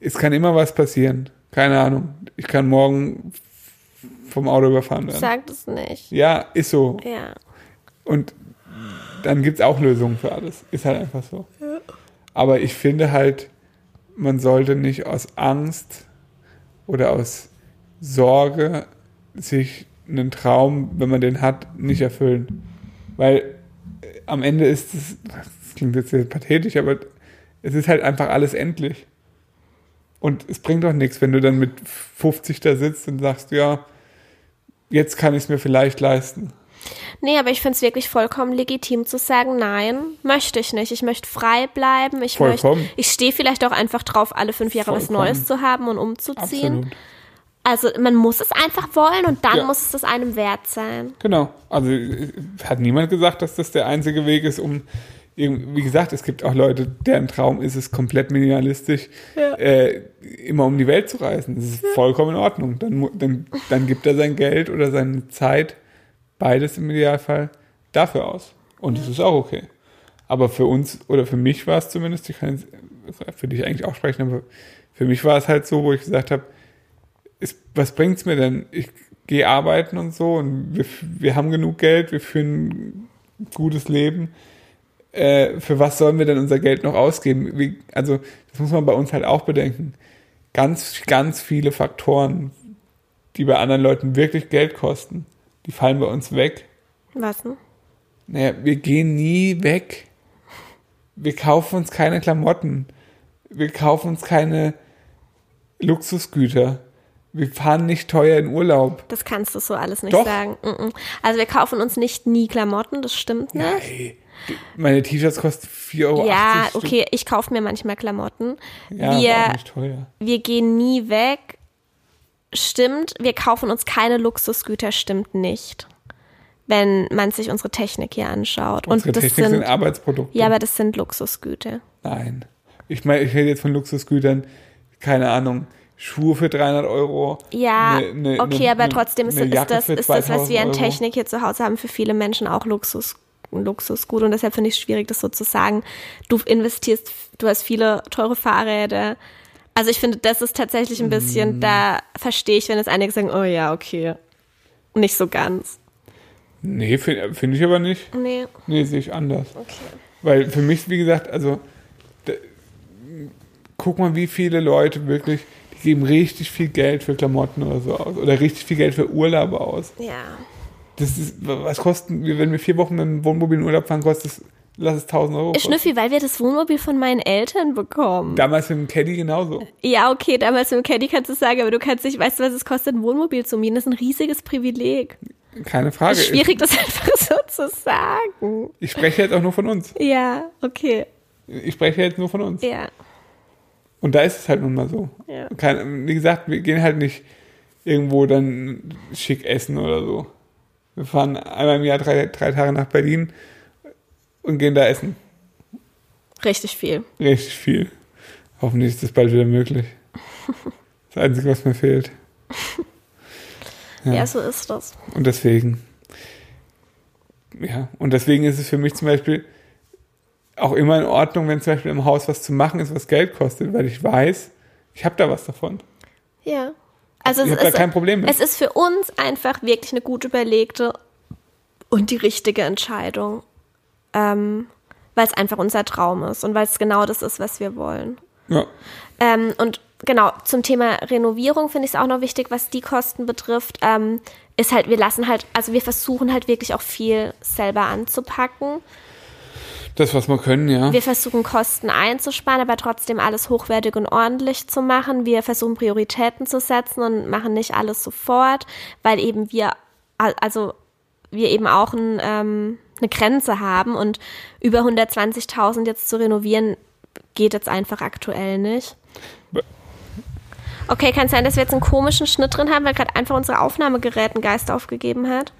es kann immer was passieren. Keine Ahnung. Ich kann morgen vom Auto überfahren werden. Sag das nicht. Ja, ist so. Ja. Und dann gibt es auch Lösungen für alles. Ist halt einfach so. Aber ich finde halt, man sollte nicht aus Angst oder aus Sorge sich einen Traum, wenn man den hat, nicht erfüllen. Weil am Ende ist es, das klingt jetzt sehr pathetisch, aber es ist halt einfach alles endlich. Und es bringt doch nichts, wenn du dann mit 50 da sitzt und sagst, ja, jetzt kann ich es mir vielleicht leisten. Nee, aber ich finde es wirklich vollkommen legitim zu sagen, nein, möchte ich nicht. Ich möchte frei bleiben. Ich Vollkommen. möchte, ich stehe vielleicht auch einfach drauf, alle fünf Jahre was Vollkommen. Neues zu haben und umzuziehen. Absolut. Also man muss es einfach wollen und dann Ja. muss es das einem wert sein. Genau. Also hat niemand gesagt, dass das der einzige Weg ist, um wie gesagt, es gibt auch Leute, deren Traum ist es komplett minimalistisch, äh, immer um die Welt zu reisen. Das ist vollkommen in Ordnung. Dann, mu- dann, dann gibt er sein Geld oder seine Zeit, beides im Idealfall, dafür aus. Und das ist auch okay. Aber für uns oder für mich war es zumindest, ich kann jetzt für dich eigentlich auch sprechen, aber für mich war es halt so, wo ich gesagt habe, ist, was bringt's mir denn? Ich gehe arbeiten und so und wir, wir haben genug Geld, wir führen ein gutes Leben. äh, für was sollen wir denn unser Geld noch ausgeben? Wie, also, das muss man bei uns halt auch bedenken. Ganz, ganz viele Faktoren, die bei anderen Leuten wirklich Geld kosten, die fallen bei uns weg. Was denn? Naja, wir gehen nie weg. Wir kaufen uns keine Klamotten. Wir kaufen uns keine Luxusgüter. Wir fahren nicht teuer in Urlaub. Das kannst du so alles nicht Doch. sagen. Mm -mm. Also wir kaufen uns nicht nie Klamotten, das stimmt nicht. Ey, meine T-Shirts kosten 4,80 Euro. ja, Stück. okay, ich kaufe mir manchmal Klamotten. Ja, wir, aber auch nicht teuer. wir gehen nie weg. Stimmt, wir kaufen uns keine Luxusgüter, stimmt nicht. Wenn man sich unsere Technik hier anschaut. Unsere Und das Technik sind sind, Arbeitsprodukte. ja, aber das sind Luxusgüter. Nein. Ich meine, ich rede jetzt von Luxusgütern, keine Ahnung, Schuhe für 300 Euro. Ja, ne- ne- okay, ne- aber trotzdem ist, ist, das, ist das, was 2000 wir an. Technik hier zu Hause haben, für viele Menschen auch Luxus, Luxusgut. Und deshalb finde ich es schwierig, das so zu sagen. Du investierst, du hast viele teure Fahrräder. Also ich finde, das ist tatsächlich ein Mm. bisschen, da verstehe ich, wenn es einige sagen, oh ja, okay. Nicht so ganz. Nee, finde find ich aber nicht. Nee, Nee, sehe ich anders. okay. Weil für mich, wie gesagt, also da, guck mal, wie viele Leute wirklich, geben richtig viel Geld für Klamotten oder so aus. Oder richtig viel Geld für Urlaube aus. Ja. Das ist, was kosten, wenn wir vier Wochen mit dem Wohnmobil in Urlaub fahren, kostet es, lass es 1000 Euro. kosten. Schnüffi, weil wir das Wohnmobil von meinen Eltern bekommen. Damals mit dem Caddy genauso. Ja, okay, damals mit dem Caddy kannst du sagen, aber du kannst nicht, weißt du, was es kostet, ein Wohnmobil zu mieten? Das ist ein riesiges Privileg. Keine Frage. Ist schwierig, das einfach so zu sagen. Ich spreche jetzt auch nur von uns. Ja, okay. Ich spreche jetzt nur von uns. Ja. Und da ist es halt nun mal so. Ja. Kein, wie gesagt, wir gehen halt nicht irgendwo dann schick essen oder so. Wir fahren einmal im Jahr drei, drei Tage nach Berlin und gehen da essen. Richtig viel. Richtig viel. Hoffentlich ist das bald wieder möglich. Das Einzige, was mir fehlt. Ja, so ist das. Und deswegen, ja, und deswegen ist es für mich zum Beispiel auch immer in Ordnung, wenn zum Beispiel im Haus was zu machen ist, was Geld kostet, weil ich weiß, ich habe da was davon. Ja. Also Ich es habe da ist, kein Problem mit. es ist für uns einfach wirklich eine gut überlegte und die richtige Entscheidung. Ähm, weil es einfach unser Traum ist und weil es genau das ist, was wir wollen. Ja, Ähm, und genau, zum Thema Renovierung finde ich es auch noch wichtig, was die Kosten betrifft, ähm, ist halt, wir lassen halt, also wir versuchen halt wirklich auch viel selber anzupacken. Das, was wir können, ja. Wir versuchen Kosten einzusparen, aber trotzdem alles hochwertig und ordentlich zu machen. Wir versuchen Prioritäten zu setzen und machen nicht alles sofort, weil eben wir, al- also wir eben auch ein, ähm, eine Grenze haben und über 120.000 jetzt zu renovieren geht jetzt einfach aktuell nicht. Okay, kann sein, dass wir jetzt einen komischen Schnitt drin haben, weil gerade einfach unser Aufnahmegerät einen Geist aufgegeben hat.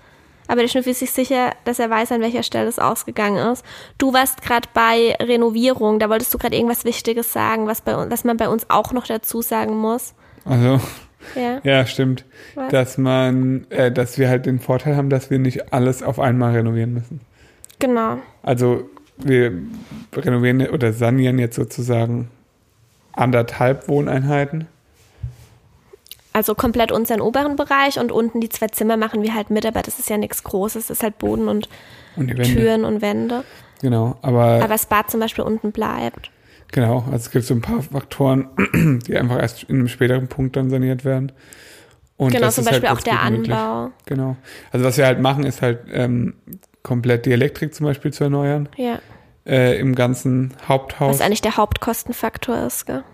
Aber der Schnüffel ist sich sicher, dass er weiß, an welcher Stelle es ausgegangen ist. Du warst gerade bei Renovierung, da wolltest du gerade irgendwas Wichtiges sagen, was, bei, was man bei uns auch noch dazu sagen muss. Also, Ja. ja, stimmt. Was? Dass man, äh, dass wir halt den Vorteil haben, dass wir nicht alles auf einmal renovieren müssen. Genau. Also, wir renovieren oder sanieren jetzt sozusagen anderthalb Wohneinheiten. Also komplett unseren oberen Bereich und unten die zwei Zimmer machen wir halt mit, aber das ist ja nichts Großes, das ist halt Boden und Und. Türen und Wände. Genau, aber, Aber das Bad zum Beispiel unten bleibt. genau, also es gibt so ein paar Faktoren, die einfach erst in einem späteren Punkt dann saniert werden. Und genau, zum halt Beispiel auch ganz der gut möglich. Anbau. Genau. Also was wir halt machen, ist halt ähm, komplett die Elektrik zum Beispiel zu erneuern. Ja. Äh, Im ganzen Haupthaus. Was eigentlich der Hauptkostenfaktor ist, gell?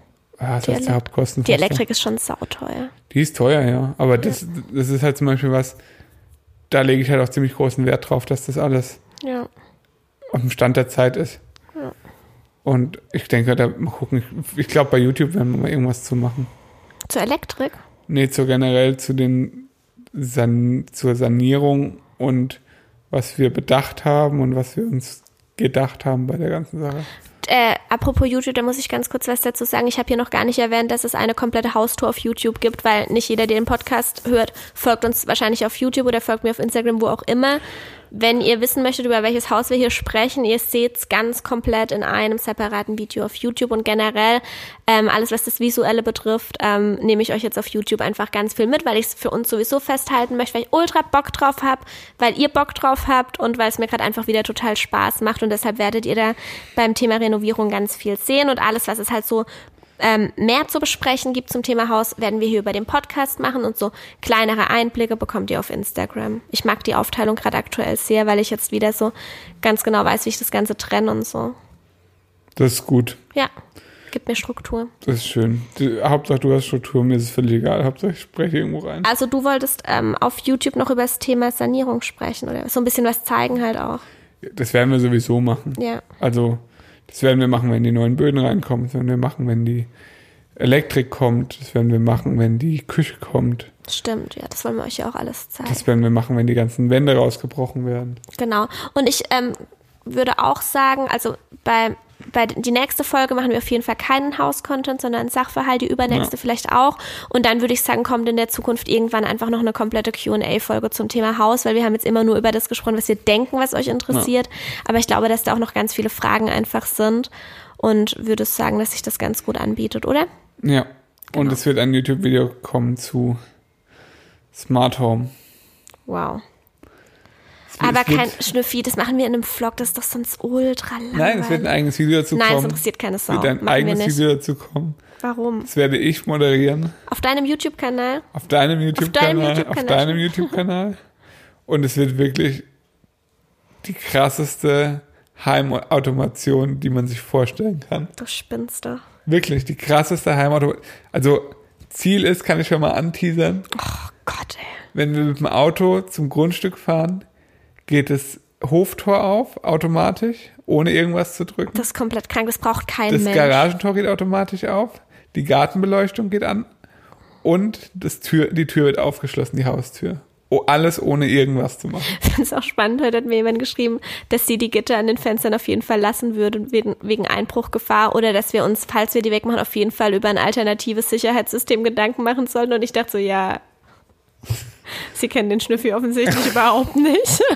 Ah, das die Elek- der Hauptkosten. Die Elektrik ist schon sauteuer. Die ist teuer, ja. Aber das, das ist halt zum Beispiel was, da lege ich halt auch ziemlich großen Wert drauf, dass das alles Ja. auf dem Stand der Zeit ist. Ja. Und ich denke, da mal gucken. Ich, ich glaube, bei YouTube werden wir mal irgendwas zu machen. Zur Elektrik? Nee, zu generell zu den San zur Sanierung und was wir bedacht haben und was wir uns gedacht haben bei der ganzen Sache. Äh, apropos YouTube, da muss ich ganz kurz was dazu sagen. Ich habe hier noch gar nicht erwähnt, dass es eine komplette Haustour auf YouTube gibt, weil nicht jeder, der den Podcast hört, folgt uns wahrscheinlich auf YouTube oder folgt mir auf Instagram, wo auch immer. Wenn ihr wissen möchtet, über welches Haus wir hier sprechen, ihr seht es ganz komplett in einem separaten Video auf YouTube. Und generell ähm, alles, was das Visuelle betrifft, ähm, nehme ich euch jetzt auf YouTube einfach ganz viel mit, weil ich es für uns sowieso festhalten möchte, weil ich ultra Bock drauf habe, weil ihr Bock drauf habt und weil es mir gerade einfach wieder total Spaß macht. Und deshalb werdet ihr da beim Thema Renovierung ganz viel sehen und alles, was es halt so ähm, mehr zu besprechen gibt zum Thema Haus, werden wir hier über den Podcast machen und so kleinere Einblicke bekommt ihr auf Instagram. Ich mag die Aufteilung gerade aktuell sehr, weil ich jetzt wieder so ganz genau weiß, wie ich das Ganze trenne und so. Das ist gut. Ja, gibt mir Struktur. Das ist schön. Die, Hauptsache du hast Struktur, mir ist es völlig egal. Hauptsache ich spreche irgendwo rein. Also du wolltest ähm, auf YouTube noch über das Thema Sanierung sprechen oder so ein bisschen was zeigen halt auch. Das werden wir sowieso machen. Ja. Also das werden wir machen, wenn die neuen Böden reinkommen. Das werden wir machen, wenn die Elektrik kommt. Das werden wir machen, wenn die Küche kommt. Stimmt, ja, das wollen wir euch ja auch alles zeigen. Das werden wir machen, wenn die ganzen Wände rausgebrochen werden. Genau. Und ich ähm, würde auch sagen, also bei, bei die nächste Folge machen wir auf jeden Fall keinen House-Content, sondern Sachverhalt, die übernächste Ja. vielleicht auch. Und dann würde ich sagen, kommt in der Zukunft irgendwann einfach noch eine komplette QA-Folge zum Thema Haus, weil wir haben jetzt immer nur über das gesprochen, was wir denken, was euch interessiert. Aber ich glaube, dass da auch noch ganz viele Fragen einfach sind. Und würde sagen, dass sich das ganz gut anbietet, oder? Ja. Und Genau. es wird ein YouTube-Video kommen zu Smart Home. Wow. Es Aber es kein Schnüffi, das machen wir in einem Vlog, das ist doch sonst ultra langweilig. Nein, es wird ein eigenes Video dazu Nein, es kommen. interessiert keine Es Sau. wird ein Machen wir eigenes nicht. Video dazu kommen. Warum? Das werde ich moderieren. Auf deinem YouTube-Kanal? Auf deinem YouTube-Kanal. Auf deinem YouTube-Kanal. Und es wird wirklich die krasseste Heimautomation, die man sich vorstellen kann. Du spinnst doch. Wirklich, die krasseste Heimautomation. Also, Ziel ist, kann ich schon mal anteasern, Oh Gott, ey. wenn wir mit dem Auto zum Grundstück fahren, geht das Hoftor auf, automatisch, ohne irgendwas zu drücken. Das ist komplett krank, das braucht kein Das Mensch. Garagentor geht automatisch auf, die Gartenbeleuchtung geht an und das Tür, die Tür wird aufgeschlossen, die Haustür. Oh, alles ohne irgendwas zu machen. Ich finde es auch spannend, heute hat mir jemand geschrieben, dass sie die Gitter an den Fenstern auf jeden Fall lassen würde, wegen, wegen Einbruchgefahr oder dass wir uns, falls wir die wegmachen, auf jeden Fall über ein alternatives Sicherheitssystem Gedanken machen sollten. Und ich dachte so, ja, sie kennen den Schnüffi offensichtlich überhaupt nicht.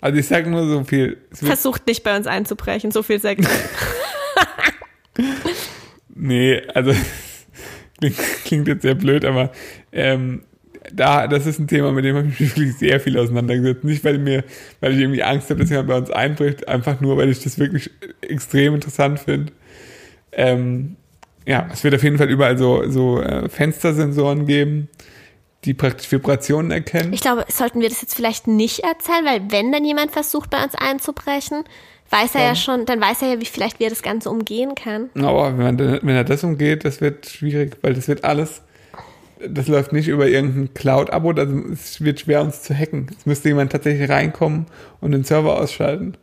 Also ich sage nur so viel. Versucht nicht bei uns einzubrechen, so viel sagt nee, also klingt, klingt jetzt sehr blöd, aber ähm, da, das ist ein Thema, mit dem habe ich mich wirklich sehr viel auseinandergesetzt. Nicht, weil mir, weil ich irgendwie Angst habe, dass jemand bei uns einbricht, einfach nur, weil ich das wirklich extrem interessant finde. Ähm, ja, es wird auf jeden Fall überall so, so äh, Fenstersensoren geben, die praktisch Vibrationen erkennen. Ich glaube, sollten wir das jetzt vielleicht nicht erzählen, weil wenn dann jemand versucht, bei uns einzubrechen, weiß er ja schon, dann weiß er ja, wie vielleicht wie er das Ganze umgehen kann. Aber wenn, man, wenn er das umgeht, das wird schwierig, weil das wird alles, das läuft nicht über irgendein Cloud-Abo, also es wird schwer, uns zu hacken. Es müsste jemand tatsächlich reinkommen und den Server ausschalten.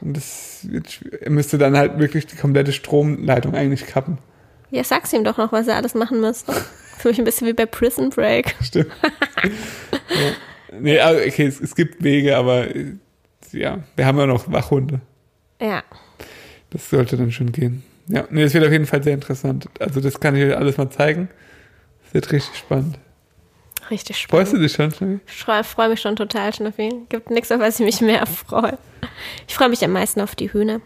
Und das wird, er müsste dann halt wirklich die komplette Stromleitung eigentlich kappen. Ja, sag's ihm doch noch, was er alles machen müsste. Für mich ein bisschen wie bei Prison Break. Stimmt. ja. Nee, also okay, es, es gibt Wege, aber äh, ja, wir haben ja noch Wachhunde. Ja. Das sollte dann schon gehen. Ja, nee, das wird auf jeden Fall sehr interessant. Also das kann ich euch alles mal zeigen. Das wird richtig spannend. Richtig spannend. Freust du dich schon, Schnee? Ich freue freu mich schon total, Schnüffi. Gibt nichts, auf was ich mich mehr freue. Ich freue mich am meisten auf die Hühner.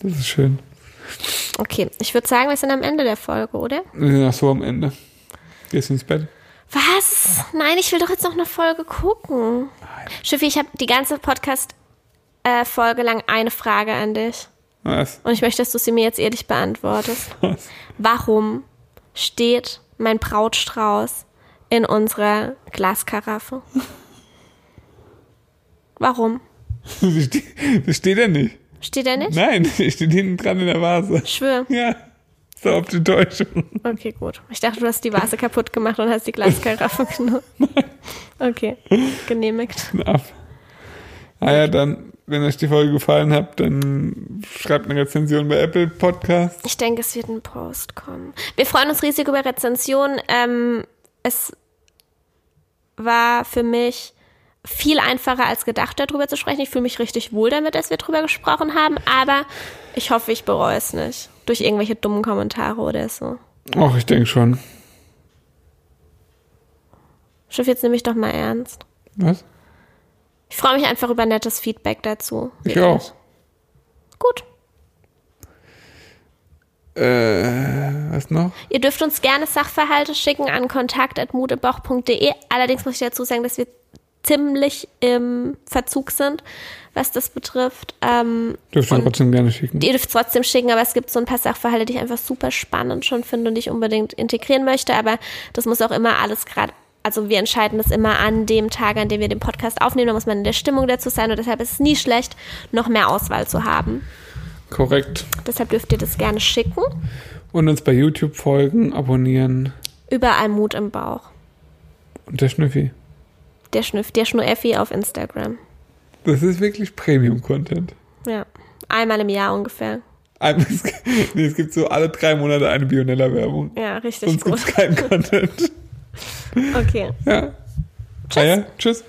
Das ist schön. Okay, ich würde sagen, wir sind am Ende der Folge, oder? Wir sind auch so am Ende. Gehst du ins Bett? Was? Nein, ich will doch jetzt noch eine Folge gucken. Schiffi, ich habe die ganze Podcast-Folge lang eine Frage an dich. Was? Und ich möchte, dass du sie mir jetzt ehrlich beantwortest. Was? Warum steht mein Brautstrauß in unserer Glaskaraffe? Warum? Das steht, ja nicht. Steht er nicht? Nein, das steht hinten dran in der Vase. Schwör. Ja. So auf die Täuschung. Okay, gut. Ich dachte, du hast die Vase kaputt gemacht und hast die Glaskaraffe genommen. Okay, genehmigt. Ab. Ah ja, dann, wenn euch die Folge gefallen hat, dann schreibt eine Rezension bei Apple Podcast. Ich denke, es wird ein Post kommen. Wir freuen uns riesig über Rezensionen. Ähm, es war für mich viel einfacher als gedacht, darüber zu sprechen. Ich fühle mich richtig wohl damit, dass wir darüber gesprochen haben, aber ich hoffe, ich bereue es nicht. Durch irgendwelche dummen Kommentare oder so. Ach, ich denke schon. Schiff, jetzt nehme ich doch mal ernst. Was? Ich freue mich einfach über nettes Feedback dazu. Ich auch. Gut. Äh, was noch? Ihr dürft uns gerne Sachverhalte schicken an kontakt.mutebauch.de. Allerdings muss ich dazu sagen, dass wir ziemlich im Verzug sind, was das betrifft. Ähm, Dürft ihr trotzdem gerne schicken. ihr dürft trotzdem schicken, aber es gibt so ein paar Sachverhalte, die ich einfach super spannend schon finde und die ich unbedingt integrieren möchte. Aber das muss auch immer alles gerade, also wir entscheiden das immer an dem Tag, an dem wir den Podcast aufnehmen. Da muss man in der Stimmung dazu sein und deshalb ist es nie schlecht, noch mehr Auswahl zu haben. Korrekt. Deshalb dürft ihr das gerne schicken. Und uns bei YouTube folgen, abonnieren. Überall Mut im Bauch. Und der Schnüffi. Der Schnüff, der Schnureffi auf Instagram. Das ist wirklich Premium-Content. Ja. Einmal im Jahr ungefähr. Ein- nee, es gibt so alle drei Monate eine Bionella-Werbung. Ja, richtig Sonst gibt es keinen Content. Okay. Ja. Tschüss. Ah ja, tschüss.